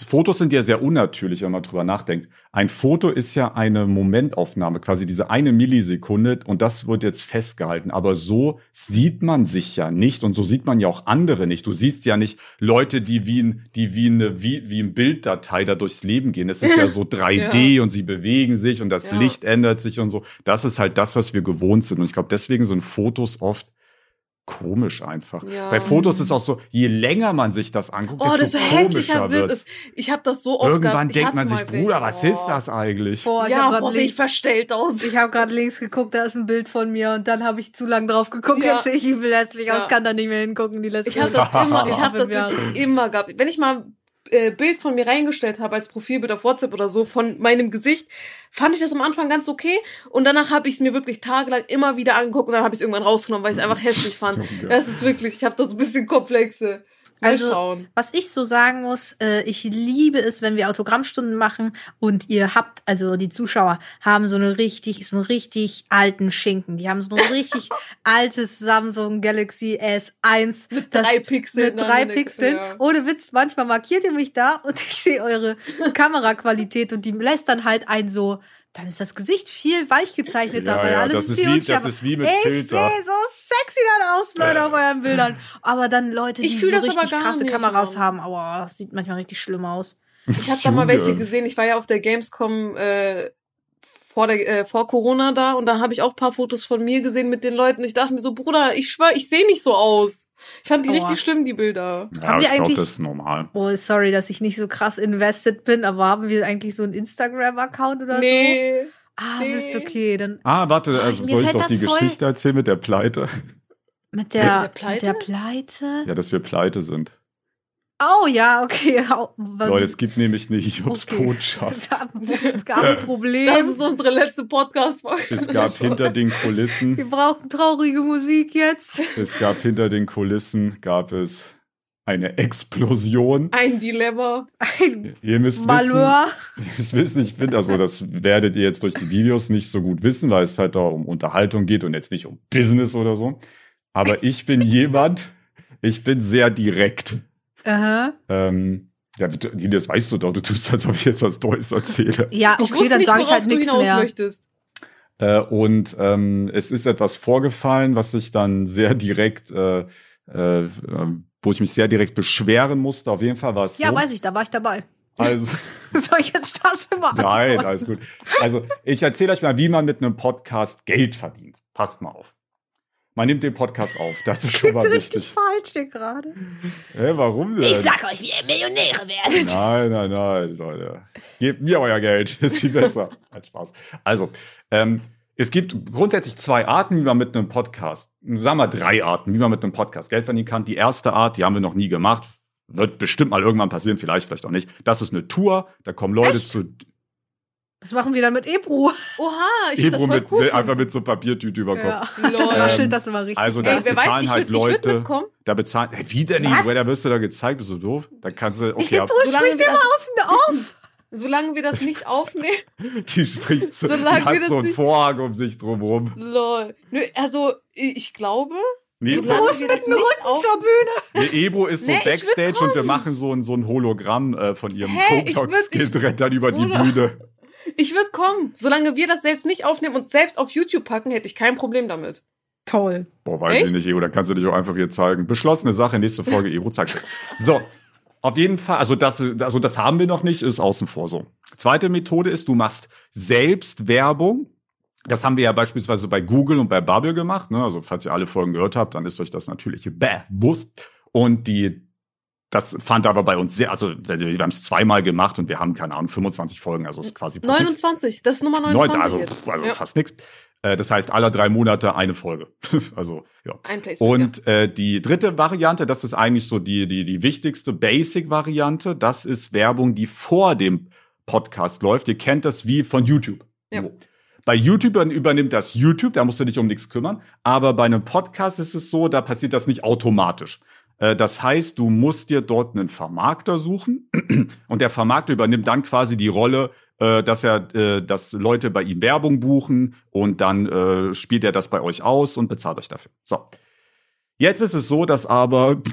Speaker 1: Fotos sind ja sehr unnatürlich, wenn man drüber nachdenkt. Ein Foto ist ja eine Momentaufnahme, quasi diese eine Millisekunde und das wird jetzt festgehalten. Aber so sieht man sich ja nicht und so sieht man ja auch andere nicht. Du siehst ja nicht Leute, die wie ein, die wie eine, wie, wie ein Bilddatei da durchs Leben gehen. Es ist ja so [laughs] 3D und sie bewegen sich und das
Speaker 2: Ja.
Speaker 1: Licht ändert sich und so. Das ist halt das, was wir gewohnt sind. Und ich glaube, deswegen sind Fotos oft komisch einfach.
Speaker 2: Ja.
Speaker 1: Bei Fotos ist auch so, je länger man sich das anguckt,
Speaker 2: Oh, desto
Speaker 1: desto
Speaker 2: hässlicher
Speaker 1: komischer
Speaker 2: wird es. Ich habe das so oft
Speaker 1: Irgendwann
Speaker 2: gehabt.
Speaker 1: Denkt man sich, Bruder,
Speaker 2: welche.
Speaker 1: was
Speaker 2: Oh.
Speaker 1: ist das eigentlich?
Speaker 3: Boah, ich
Speaker 2: ja,
Speaker 3: hab
Speaker 2: boah,
Speaker 3: grad
Speaker 2: sehe ich
Speaker 3: links,
Speaker 2: verstellt aus.
Speaker 3: ich habe gerade links geguckt, da ist ein Bild von mir und dann habe ich zu lang drauf geguckt.
Speaker 2: Ja.
Speaker 3: Jetzt sehe ich übel hässlich aus,
Speaker 2: Ja.
Speaker 3: kann da nicht mehr hingucken. Die letzte
Speaker 2: Ich habe das immer, ich habe das
Speaker 3: Ja.
Speaker 2: wirklich immer gehabt. Wenn ich mal äh, Bild von mir reingestellt habe als Profilbild auf WhatsApp oder so von meinem Gesicht, fand ich das am Anfang ganz okay und danach habe ich es mir wirklich tagelang immer wieder angeguckt und dann habe ich es irgendwann rausgenommen, weil ich es einfach hässlich fand. [laughs] Das ist wirklich, ich habe da so ein bisschen Komplexe.
Speaker 3: Also,
Speaker 2: schauen.
Speaker 3: Was ich so sagen muss, äh, ich liebe es, wenn wir Autogrammstunden machen und ihr habt, also die Zuschauer haben so eine richtig, so einen richtig alten Schinken. Die haben so ein richtig [laughs] altes Samsung Galaxy S1
Speaker 2: Mit
Speaker 3: das-
Speaker 2: drei Pixeln.
Speaker 3: mit drei Pixeln.
Speaker 2: Ja.
Speaker 3: Ohne Witz, manchmal markiert ihr mich da und [laughs] ich sehe eure [laughs] Kameraqualität und die lässt dann halt ein so, dann ist das Gesicht viel weich gezeichneter,
Speaker 1: Ja,
Speaker 3: weil
Speaker 1: ja,
Speaker 3: alles
Speaker 1: das ist
Speaker 3: viel
Speaker 1: wie, das ist wie mit
Speaker 3: Ich
Speaker 1: Filter.
Speaker 3: sehe so sexy dann aus, Leute, auf euren Bildern. Aber dann Leute, die
Speaker 2: Ich
Speaker 3: so richtig krasse Kameras haben, aber das sieht manchmal richtig schlimm aus.
Speaker 2: Ich habe da mal welche gesehen. Ich war ja auf der Gamescom äh, vor, der, äh, vor Corona da und da habe ich auch ein paar Fotos von mir gesehen mit den Leuten. Ich dachte mir so, Bruder, ich schwör, ich sehe nicht so aus. Ich fand die
Speaker 3: Aua.
Speaker 2: richtig schlimm, die Bilder.
Speaker 1: Ja,
Speaker 3: Haben
Speaker 1: ich
Speaker 3: wir
Speaker 1: glaube,
Speaker 3: eigentlich-
Speaker 1: das ist normal.
Speaker 3: Oh, sorry, dass ich nicht so krass invested bin, aber haben wir eigentlich so einen Instagram-Account oder so?
Speaker 2: nee.
Speaker 3: Ah,
Speaker 2: Nee.
Speaker 3: Mist, okay. Dann
Speaker 1: Ah, warte,
Speaker 3: Ah,
Speaker 1: also soll ich doch die
Speaker 3: voll-
Speaker 1: Geschichte erzählen mit der Pleite?
Speaker 3: mit der,
Speaker 2: der Pleite?
Speaker 3: Mit der Pleite?
Speaker 1: Ja, dass wir pleite sind.
Speaker 3: Oh ja, okay. [laughs]
Speaker 1: Leute, es gibt nämlich eine Hiobs-Botschaft.
Speaker 3: Es gab, es gab ein Problem.
Speaker 2: Das ist unsere letzte Podcast-Folge.
Speaker 1: Es gab hinter den Kulissen,
Speaker 3: Wir brauchen traurige Musik jetzt.
Speaker 1: es gab hinter den Kulissen, gab es eine Explosion.
Speaker 2: Ein Dilemma.
Speaker 3: Ein
Speaker 1: Ihr müsst wissen,
Speaker 3: Malheur.
Speaker 1: ihr müsst wissen, ich bin, also das werdet ihr jetzt durch die Videos nicht so gut wissen, weil es halt da um Unterhaltung geht und jetzt nicht um Business oder so. Aber ich bin jemand, ich bin sehr direkt.
Speaker 3: Aha.
Speaker 1: Ähm, ja, du- das weißt du doch, du tust, als ob ich jetzt was Neues erzähle.
Speaker 3: Ja,
Speaker 2: Ich
Speaker 3: okay,
Speaker 2: wusste
Speaker 3: dann sage ich halt nichts mehr.
Speaker 2: möchtest.
Speaker 1: Äh, und ähm, es ist etwas vorgefallen, was ich dann sehr direkt, äh, äh, wo ich mich sehr direkt beschweren musste. Auf jeden Fall war es
Speaker 3: Ja,
Speaker 1: so.
Speaker 3: weiß ich, da war ich dabei.
Speaker 1: Also, [laughs]
Speaker 3: Soll ich jetzt das immer
Speaker 1: nein,
Speaker 3: antworten?
Speaker 1: alles gut. Also, ich erzähle euch mal, wie man mit einem Podcast Geld verdient. Passt mal auf. Man nimmt den Podcast auf. Das ist schon
Speaker 3: Klingt
Speaker 1: mal
Speaker 3: richtig
Speaker 1: wichtig.
Speaker 3: falsch hier gerade.
Speaker 1: Hä, warum denn?
Speaker 3: Ich sag euch, wie ihr Millionäre werdet.
Speaker 1: Nein, nein, nein, Leute. Gebt mir euer Geld. [laughs] Ist viel besser. Hat Spaß. Also, ähm, es gibt grundsätzlich zwei Arten, wie man mit einem Podcast, sagen wir drei Arten, wie man mit einem Podcast Geld verdienen kann. Die erste Art, die haben wir noch nie gemacht. Wird bestimmt mal irgendwann passieren, vielleicht, vielleicht auch nicht. Das ist eine Tour. Da kommen Leute
Speaker 3: Echt?
Speaker 1: zu
Speaker 3: Was machen wir dann mit Ebru?
Speaker 2: Oha, ich finde das
Speaker 1: Ebro
Speaker 2: voll
Speaker 1: mit,
Speaker 2: cool.
Speaker 1: einfach mit so Papiertüte über Kopf.
Speaker 3: Ja.
Speaker 2: Lol.
Speaker 3: Da
Speaker 1: Ähm,
Speaker 3: das immer richtig.
Speaker 1: also
Speaker 2: Ey,
Speaker 1: da
Speaker 2: weiß,
Speaker 1: bezahlen
Speaker 2: ich
Speaker 1: halt
Speaker 2: würd, ich würd
Speaker 1: Leute.
Speaker 2: mitkommen.
Speaker 1: Da bezahlen, hey, wie denn nicht?
Speaker 3: Was?
Speaker 1: Da wirst du da gezeigt, bist du doof? Da kannst du, okay,
Speaker 3: Ebru spricht
Speaker 2: wir
Speaker 3: immer außen auf. [laughs]
Speaker 2: Solange wir das nicht aufnehmen. [laughs]
Speaker 1: die spricht so, die
Speaker 2: wir
Speaker 1: hat
Speaker 2: das
Speaker 1: so einen
Speaker 2: nicht-
Speaker 1: Vorhang um sich drumrum.
Speaker 2: Lol. Nö, also, ich glaube,
Speaker 1: Nee,
Speaker 3: Ebru ist
Speaker 2: wir
Speaker 3: mit dem Rücken
Speaker 2: auf-
Speaker 3: zur Bühne.
Speaker 1: Nee, Ebro ist so
Speaker 2: Nee, ich
Speaker 1: Backstage und wir machen so ein, so ein Hologramm äh, von ihrem
Speaker 2: ich
Speaker 1: Roblox-Kind, rennt dann über die
Speaker 2: Bruder.
Speaker 1: Bühne.
Speaker 2: Ich würde kommen. Solange wir das selbst nicht aufnehmen und selbst auf YouTube packen, hätte ich kein Problem damit.
Speaker 3: Toll.
Speaker 1: Boah, weiß ich
Speaker 2: Echt?
Speaker 1: nicht, Ebro, da kannst du dich auch einfach hier zeigen. Beschlossene Sache, nächste Folge, Ebro, zack. So, auf jeden Fall, also das, also das haben wir noch nicht, ist außen vor so. Zweite Methode ist, du machst selbst Werbung. Das haben wir ja beispielsweise bei Google und bei Bubble gemacht. Ne? Also falls ihr alle Folgen gehört habt, dann ist euch das natürlich bewusst. Und die, das fand aber bei uns sehr, also wir haben es zweimal gemacht und wir haben, keine Ahnung, 25 Folgen, also ist quasi fast nichts.
Speaker 2: 29, das ist Nummer
Speaker 1: Neun,
Speaker 2: 29
Speaker 1: also,
Speaker 2: jetzt.
Speaker 1: also
Speaker 2: ja.
Speaker 1: fast nichts. Äh, das heißt, alle drei Monate eine Folge. [laughs] also, ja.
Speaker 2: Ein Placement.
Speaker 1: Und äh, die dritte Variante, das ist eigentlich so die, die, die wichtigste Basic-Variante, das ist Werbung, die vor dem Podcast läuft. Ihr kennt das wie von YouTube.
Speaker 2: Ja.
Speaker 1: So. Bei YouTube übernimmt das YouTube, da musst du dich um nichts kümmern. Aber bei einem Podcast ist es so, da passiert das nicht automatisch. Äh, Das heißt, du musst dir dort einen Vermarkter suchen [clears throat] und der Vermarkter übernimmt dann quasi die Rolle, äh, dass er, äh, dass Leute bei ihm Werbung buchen und dann spielt er das bei euch aus und bezahlt euch dafür. So. Jetzt ist es so, dass aber [laughs]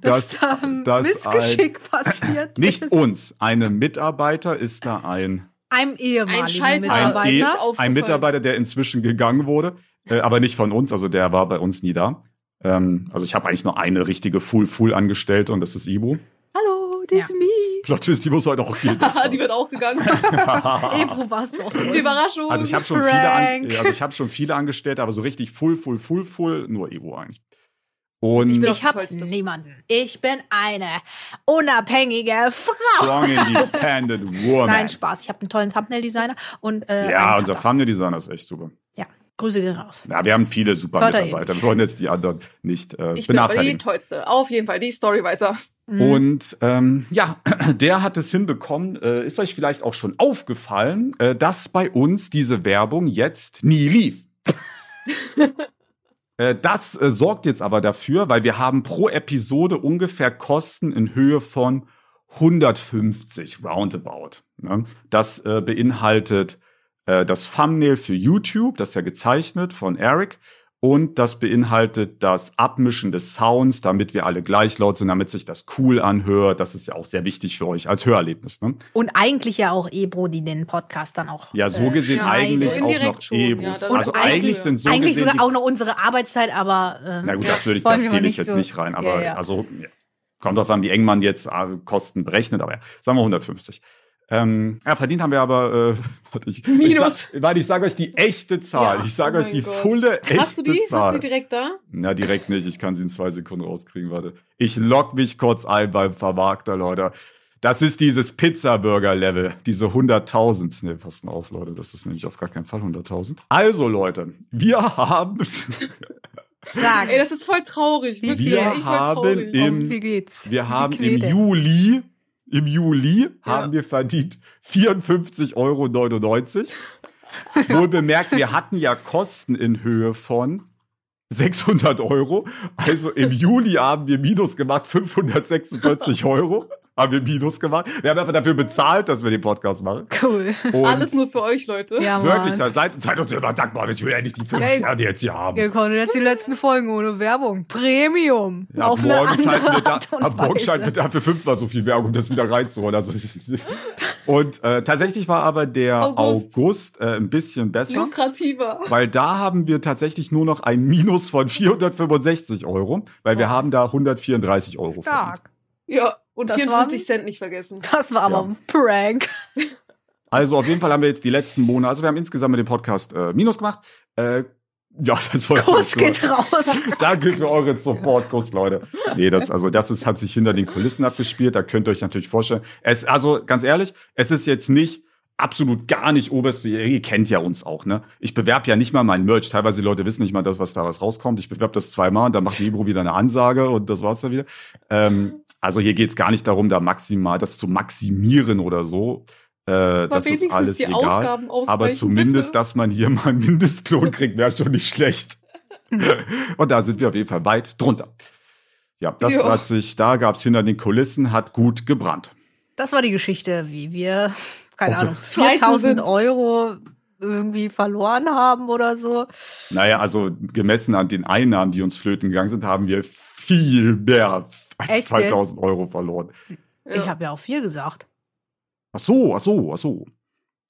Speaker 3: Dass
Speaker 1: dass
Speaker 3: da ein
Speaker 1: dass
Speaker 3: Missgeschick passiert
Speaker 1: nicht
Speaker 3: ist.
Speaker 1: uns, einem Mitarbeiter ist da ein
Speaker 3: Einem ehemaligen
Speaker 2: Ein Schalter.
Speaker 1: ein,
Speaker 3: Mitarbeiter.
Speaker 1: e ein Mitarbeiter, der inzwischen gegangen wurde, äh, aber nicht von uns, also der war bei uns nie da. Ähm, also ich habe eigentlich nur eine richtige Full-Full-Angestellte und das ist Ibu.
Speaker 3: Hallo, this
Speaker 2: Ja.
Speaker 3: me.
Speaker 1: Plot Twist, die muss heute auch gehen. [laughs]
Speaker 2: die wird auch gegangen. [laughs]
Speaker 3: Ebro war's doch.
Speaker 2: Überraschung.
Speaker 1: Also ich habe schon viele, an,
Speaker 3: Prank.
Speaker 1: also ich habe schon viele Angestellte, aber so richtig full, full, full, full, nur Ibu eigentlich. Und
Speaker 2: Ich bin
Speaker 3: Ich habe niemanden. Ich bin eine unabhängige Frau.
Speaker 1: strong [laughs] independent woman.
Speaker 3: Nein, Spaß. Ich habe einen tollen Thumbnail-Designer und äh,
Speaker 1: ja, unser
Speaker 3: Cutter.
Speaker 1: Thumbnail Designer ist echt super.
Speaker 3: Grüße gehen raus.
Speaker 1: Ja, wir haben viele super
Speaker 3: Hört er
Speaker 1: Mitarbeiter. Wir wollen jetzt die anderen nicht äh,
Speaker 2: ich bin aber die
Speaker 1: benachteiligen.
Speaker 2: tollste. Auf jeden Fall. Die Story weiter.
Speaker 3: Mhm.
Speaker 1: Und ähm, ja, [clears throat] der hat es hinbekommen. Äh, ist euch vielleicht auch schon aufgefallen, äh, dass bei uns diese Werbung jetzt nie lief. [laughs] Äh, Das äh, sorgt jetzt aber dafür, weil wir haben pro Episode ungefähr Kosten in Höhe von 150 roundabout. Ne? Das äh, beinhaltet äh, das Thumbnail für YouTube, das ist ja gezeichnet von Eric. Und das beinhaltet das Abmischen des Sounds, damit wir alle gleich laut sind, damit sich das cool anhört. Das ist ja auch sehr wichtig für euch als Hörerlebnis. Ne?
Speaker 3: Und eigentlich ja auch Ebro, die den Podcast dann auch.
Speaker 1: Ja, so
Speaker 3: äh,
Speaker 1: gesehen
Speaker 2: ja,
Speaker 1: eigentlich
Speaker 2: so
Speaker 1: auch noch
Speaker 2: schon,
Speaker 1: Ebros.
Speaker 2: ja,
Speaker 1: also eigentlich
Speaker 3: eigentlich-
Speaker 1: sind so
Speaker 3: eigentlich
Speaker 1: gesehen
Speaker 3: sogar auch noch unsere Arbeitszeit, aber äh,
Speaker 1: Na gut, das würde ich, [laughs] das zähle ich jetzt
Speaker 3: so-
Speaker 1: nicht rein, aber
Speaker 3: Ja, ja.
Speaker 1: also ja. kommt drauf an, wie eng man jetzt äh, Kosten berechnet, aber ja, sagen wir 150. Ähm, ja, verdient haben wir aber, äh, [laughs] warte, ich,
Speaker 2: Minus.
Speaker 1: Ich sag, warte, ich sage euch die echte Zahl.
Speaker 2: Ja,
Speaker 1: ich sage
Speaker 2: oh
Speaker 1: euch die
Speaker 2: Gott.
Speaker 1: volle echte
Speaker 2: Hast du die?
Speaker 1: Zahl.
Speaker 2: Hast du die direkt da?
Speaker 1: Na, direkt nicht. Ich kann sie in zwei Sekunden rauskriegen, warte. Ich log mich kurz ein beim Vermarkter, Leute. Das ist dieses Pizza-Burger-Level, diese 100.000. Nee, passt mal auf, Leute, das ist nämlich auf gar keinen Fall 100.000. Also, Leute, wir haben,
Speaker 3: Sagen. [laughs]
Speaker 2: Ey, das ist voll traurig.
Speaker 3: Wie
Speaker 2: Wirklich,
Speaker 1: wir
Speaker 2: voll
Speaker 1: haben
Speaker 2: traurig.
Speaker 1: im,
Speaker 3: um wie geht's?
Speaker 1: wir
Speaker 3: Wie
Speaker 1: haben
Speaker 3: viel
Speaker 1: im? Juli, im Juli
Speaker 2: Ja.
Speaker 1: haben wir verdient 54,99 Euro. [laughs] Wohl bemerkt, wir hatten ja Kosten in Höhe von 600 Euro. Also im Juli haben wir Minus gemacht, 546 Euro haben wir Minus gemacht. Wir haben einfach dafür bezahlt, dass wir den Podcast machen.
Speaker 3: Cool.
Speaker 1: Und
Speaker 2: Alles nur für euch, Leute.
Speaker 3: Ja,
Speaker 1: wirklich,
Speaker 3: Mann.
Speaker 1: da seid, seid uns immer dankbar. Ich will ja nicht die fünf
Speaker 3: Ey.
Speaker 1: Sterne jetzt hier haben.
Speaker 3: Ihr konntet jetzt die letzten Folgen ohne Werbung. Premium.
Speaker 1: Ja,
Speaker 3: auf
Speaker 1: ab
Speaker 3: eine
Speaker 1: morgen
Speaker 3: andere
Speaker 1: schalten wir da, ab morgen schalten wir dafür fünfmal so viel Werbung, um das wieder reinzuholen. Also, und äh, tatsächlich war aber der August,
Speaker 2: August.
Speaker 1: äh, ein bisschen besser.
Speaker 2: Lukrativer.
Speaker 1: Weil da haben wir tatsächlich nur noch ein Minus von 465 Euro, weil wir
Speaker 3: Oh.
Speaker 1: haben da 134 Euro verdient.
Speaker 2: Ja, und
Speaker 3: Das
Speaker 2: 54
Speaker 3: waren-
Speaker 2: Cent nicht vergessen.
Speaker 3: Das war aber
Speaker 1: Ja.
Speaker 3: ein Prank. [laughs]
Speaker 1: Also auf jeden Fall haben wir jetzt die letzten Monate, also wir haben insgesamt mit dem Podcast äh, Minus gemacht. Äh, ja, [laughs] das war
Speaker 3: Kuss geht raus. [laughs]
Speaker 1: Danke für euren Support, Kuss, Leute. Nee, das, also, das ist, hat sich hinter den Kulissen abgespielt. Da könnt ihr euch natürlich vorstellen. Es, also, ganz ehrlich, es ist jetzt nicht absolut gar nicht oberste, ihr kennt ja uns auch, ne? Ich bewerbe ja nicht mal mein Merch. Teilweise die Leute wissen nicht mal das, was daraus rauskommt. Ich bewerbe das zweimal und dann macht Libro wieder eine Ansage und das war's dann wieder. Ähm, also hier geht's gar nicht darum, da maximal das zu maximieren oder so. Äh, das ist alles
Speaker 2: die
Speaker 1: egal. Aber zumindest,
Speaker 2: bitte.
Speaker 1: dass man hier mal einen Mindestlohn kriegt, wäre schon nicht schlecht. [laughs] Und da sind wir auf jeden Fall weit drunter. Ja, das
Speaker 2: Ja.
Speaker 1: hat sich, da gab's hinter den Kulissen, hat gut gebrannt.
Speaker 3: Das war die Geschichte, wie wir, keine
Speaker 1: Ob
Speaker 3: Ahnung,
Speaker 2: pleite
Speaker 3: 4000
Speaker 2: sind.
Speaker 3: Euro irgendwie verloren haben oder so.
Speaker 1: Naja, also gemessen an den Einnahmen, die uns flöten gegangen sind, haben wir viel mehr
Speaker 3: Echt
Speaker 1: 2000 Euro verloren.
Speaker 2: Ja.
Speaker 3: Ich habe ja auch viel gesagt.
Speaker 1: Ach so, ach so, ach so.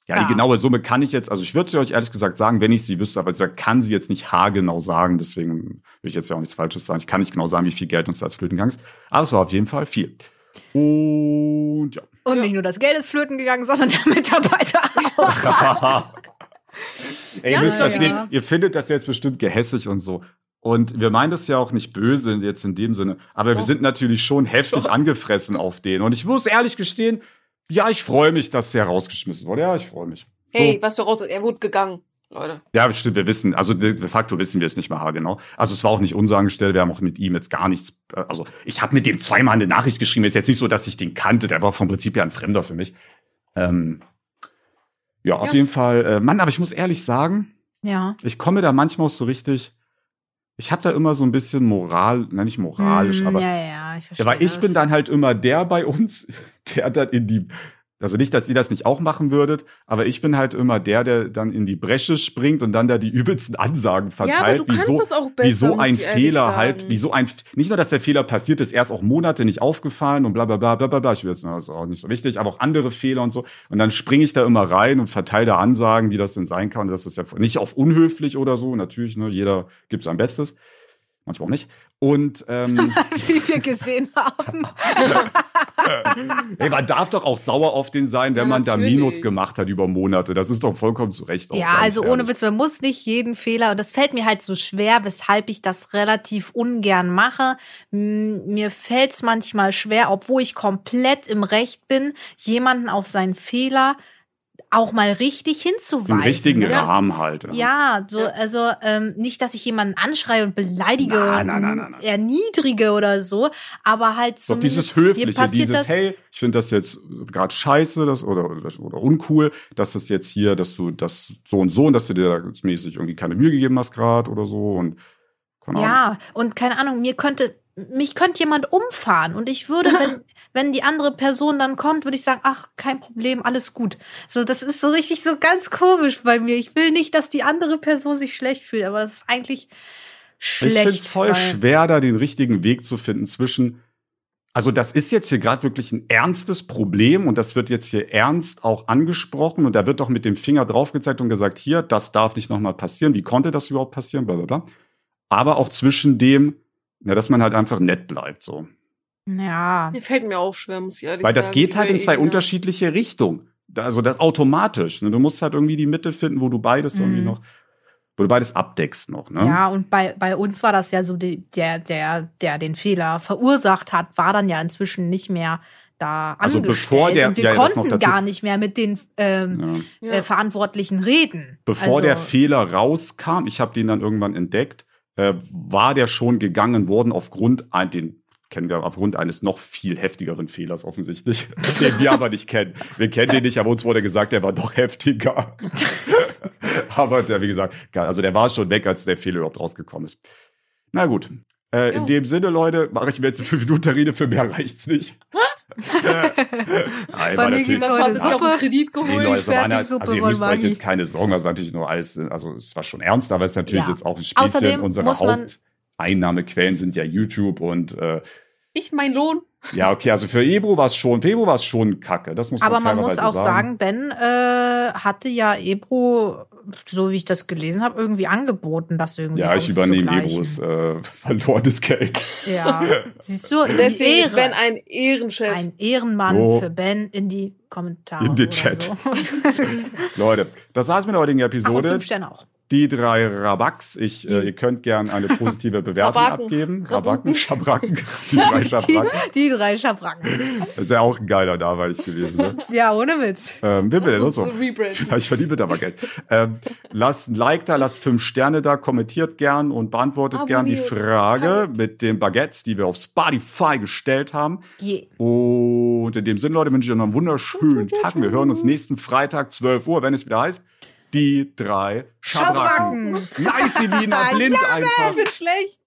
Speaker 1: Ja,
Speaker 3: Ja.
Speaker 1: die genaue Summe kann ich jetzt, also ich würde sie euch ehrlich gesagt sagen, wenn ich sie wüsste, aber ich kann sie jetzt nicht haargenau sagen, deswegen will ich jetzt ja auch nichts Falsches sagen. Ich kann nicht genau sagen, wie viel Geld uns da als flöten gegangen ist, aber es war auf jeden Fall viel. Und ja.
Speaker 3: Und
Speaker 2: Ja.
Speaker 3: nicht nur das Geld ist flöten gegangen, sondern der Mitarbeiter [laughs] auch.
Speaker 1: Ey,
Speaker 2: Ja,
Speaker 1: ihr müsst
Speaker 3: ja,
Speaker 1: verstehen,
Speaker 3: ja.
Speaker 1: ihr findet das jetzt bestimmt gehässig und so. Und wir meinen das ja auch nicht böse jetzt in dem Sinne, aber wir
Speaker 2: Doch.
Speaker 1: sind natürlich schon heftig
Speaker 2: Doch.
Speaker 1: angefressen auf den. Und ich muss ehrlich gestehen, ja, ich freue mich, dass der rausgeschmissen wurde. Ja, ich freue mich. So.
Speaker 2: Hey, was für raus, er wurde gegangen, Leute.
Speaker 1: Ja, stimmt, wir wissen, also de, facto wissen wir es nicht mal genau. Also es war auch nicht unser Angestellter, wir haben auch mit ihm jetzt gar nichts, äh, also ich habe mit dem zweimal eine Nachricht geschrieben, ist jetzt nicht so, dass ich den kannte, der war vom Prinzip ja ein Fremder für mich. Ähm, ja, auf
Speaker 2: Ja.
Speaker 1: jeden Fall, äh, Mann, aber ich muss ehrlich sagen,
Speaker 3: Ja.
Speaker 1: ich komme da manchmal auch so richtig, ich habe da immer so ein bisschen moral, nein, nicht moralisch,
Speaker 3: Hm,
Speaker 1: aber
Speaker 3: Ja, ja, ich verstehe.
Speaker 1: weil ich
Speaker 3: das.
Speaker 1: bin dann halt immer der bei uns, [laughs] der dann in die, also nicht, dass ihr das nicht auch machen würdet, aber ich bin halt immer der, der dann in die Bresche springt und dann da die [laughs] übelsten Ansagen
Speaker 2: ja,
Speaker 1: verteilt,
Speaker 2: du kannst
Speaker 1: wieso,
Speaker 2: das auch besser,
Speaker 1: wieso ein Fehler halt, wieso ein, nicht nur, dass der Fehler passiert ist, erst auch Monate nicht aufgefallen und bla bla bla bla bla, bla. ich will jetzt, das ist auch nicht so wichtig, aber auch andere Fehler und so. Und dann springe ich da immer rein und verteile da Ansagen, wie das denn sein kann. Das ist ja nicht auf unhöflich oder so, natürlich, ne, jeder gibt sein Bestes. Manchmal auch nicht. Und ähm, [laughs]
Speaker 3: wie wir gesehen haben. [laughs]
Speaker 1: Ey, man darf doch auch sauer auf den sein, wenn
Speaker 2: Ja,
Speaker 1: man da. Minus gemacht hat über Monate. Das ist doch vollkommen zu Recht.
Speaker 3: Ja, also ohne. Witz, man muss nicht jeden Fehler, und das fällt mir halt so schwer, weshalb ich das relativ ungern mache. Mir fällt es manchmal schwer, obwohl ich komplett im Recht bin, jemanden auf seinen Fehler auch mal richtig hinzuweisen.
Speaker 1: Im richtigen
Speaker 3: Das-
Speaker 1: Rahmen halt.
Speaker 3: Ja, so,
Speaker 2: Ja.
Speaker 3: also ähm, nicht, dass ich jemanden anschreie und beleidige
Speaker 1: Nein, nein, nein, nein, nein.
Speaker 3: erniedrige oder so, aber halt
Speaker 1: Doch
Speaker 3: zumindest
Speaker 1: dieses Höfliche,
Speaker 3: passiert
Speaker 1: dieses,
Speaker 3: das,
Speaker 1: hey, ich finde das jetzt gerade scheiße das, oder, oder, oder uncool, dass das jetzt hier, dass du das so und so und dass du dir da mäßig irgendwie keine Mühe gegeben hast gerade oder so und keine Ahnung.
Speaker 3: Ja, und keine Ahnung, mir könnte, mich könnte jemand umfahren und ich würde, wenn, [laughs] wenn die andere Person dann kommt, würde ich sagen, ach, kein Problem, alles gut. So, das ist so richtig so ganz komisch bei mir. Ich will nicht, dass die andere Person sich schlecht fühlt, aber es ist eigentlich schlecht.
Speaker 1: Ich finde es voll schwer, da den richtigen Weg zu finden zwischen. Also das ist jetzt hier gerade wirklich ein ernstes Problem und das wird jetzt hier ernst auch angesprochen und da wird doch mit dem Finger drauf gezeigt und gesagt, hier, das darf nicht nochmal passieren. Wie konnte das überhaupt passieren? Blablabla. Aber auch zwischen dem, ja, dass man halt einfach nett bleibt, so.
Speaker 3: Ja.
Speaker 2: Mir fällt mir auch schwer, muss ich ehrlich
Speaker 1: Weil
Speaker 2: sagen.
Speaker 1: das geht halt in zwei unterschiedliche Richtungen. Also das automatisch. Ne? Du musst halt irgendwie die Mitte finden, wo du beides irgendwie
Speaker 3: Mhm.
Speaker 1: noch, wo du beides abdeckst noch. Ne?
Speaker 3: Ja, und bei, bei uns war das ja so, die, der, der, der den Fehler verursacht hat, war dann ja inzwischen nicht mehr da
Speaker 1: Also
Speaker 3: angestellt.
Speaker 1: bevor der-
Speaker 3: und wir
Speaker 1: ja,
Speaker 3: konnten gar nicht mehr mit den ähm.
Speaker 1: Ja.
Speaker 3: äh, Verantwortlichen reden.
Speaker 1: Bevor
Speaker 3: also,
Speaker 1: der Fehler rauskam, ich habe den dann irgendwann entdeckt, äh, war der schon gegangen worden aufgrund ein, den kennen wir aufgrund eines noch viel heftigeren Fehlers offensichtlich, [laughs] den wir aber nicht kennen. Wir kennen den nicht, aber uns wurde gesagt, der war doch heftiger. [laughs] aber der, wie gesagt, also der war schon weg, als der Fehler überhaupt rausgekommen ist. Na gut. Äh. In dem Sinne, Leute, mache ich mir jetzt eine 5 Minuten Terrine, für mehr [laughs] reicht's nicht. Nein,
Speaker 3: Bei mir
Speaker 2: Man
Speaker 3: heute
Speaker 2: hat sich auch
Speaker 3: Suppe.
Speaker 2: einen Kredit
Speaker 1: Nee,
Speaker 2: geholt.
Speaker 1: Leute, es war eine,
Speaker 3: Fertigsuppe
Speaker 1: also ihr müsst euch jetzt keine Sorgen, das war natürlich nur alles, also es war schon ernst, aber es ist natürlich
Speaker 3: Ja.
Speaker 1: jetzt auch ein Spielchen.
Speaker 3: Außerdem
Speaker 1: Unsere
Speaker 3: man-
Speaker 1: Haupteinnahmequellen sind ja YouTube und äh,
Speaker 2: Ich mein Lohn.
Speaker 1: ja, okay, also für Ebro war es schon, für Ebro war es schon kacke, das muss
Speaker 3: Aber
Speaker 1: man
Speaker 3: man muss auch sagen, Ben äh, hatte ja Ebro, so wie ich das gelesen habe, irgendwie angeboten, das irgendwie
Speaker 1: Ja, ich übernehme. Ebros äh, [laughs] verlorenes Geld.
Speaker 3: Ja, [laughs] siehst du,
Speaker 2: Deswegen ist
Speaker 3: Ehre.
Speaker 2: Ben ein Ehrenchef.
Speaker 3: ein Ehrenmann
Speaker 1: So.
Speaker 3: für Ben in die Kommentare.
Speaker 1: In den Chat.
Speaker 3: So. [laughs]
Speaker 1: Leute, das war's mit der heutigen
Speaker 3: Ach, und
Speaker 1: Episode.
Speaker 3: fünf Sterne auch.
Speaker 1: Die drei Rabaks. Ich, äh,
Speaker 3: Die-
Speaker 1: ihr könnt gern eine [laughs] positive Bewertung
Speaker 2: Rabaken.
Speaker 1: abgeben. Rabaken, Schabracken. [laughs] Die drei
Speaker 3: Die,
Speaker 1: Schabracken.
Speaker 3: die drei Schabracken.
Speaker 1: Das ist ja auch ein geiler Daweilig gewesen. Ne?
Speaker 3: Ja, ohne Witz.
Speaker 1: Ähm, wir bilden
Speaker 2: uns
Speaker 1: so. Vielleicht [laughs] verdient aber Geld. Ähm, lasst ein Like da, lasst fünf Sterne da, kommentiert gern und beantwortet gern die
Speaker 2: Abonniert.
Speaker 1: Frage mit den Baguettes, die wir auf Spotify gestellt haben.
Speaker 3: Je.
Speaker 1: Und in dem Sinne, Leute, wünsche ich euch noch einen wunderschönen Tag. Wir hören uns nächsten Freitag, 12 Uhr, wenn es wieder heißt, die drei Schabracken.
Speaker 3: Schabracken.
Speaker 1: Nice, Elina, blind einfach.
Speaker 2: Ich bin schlecht.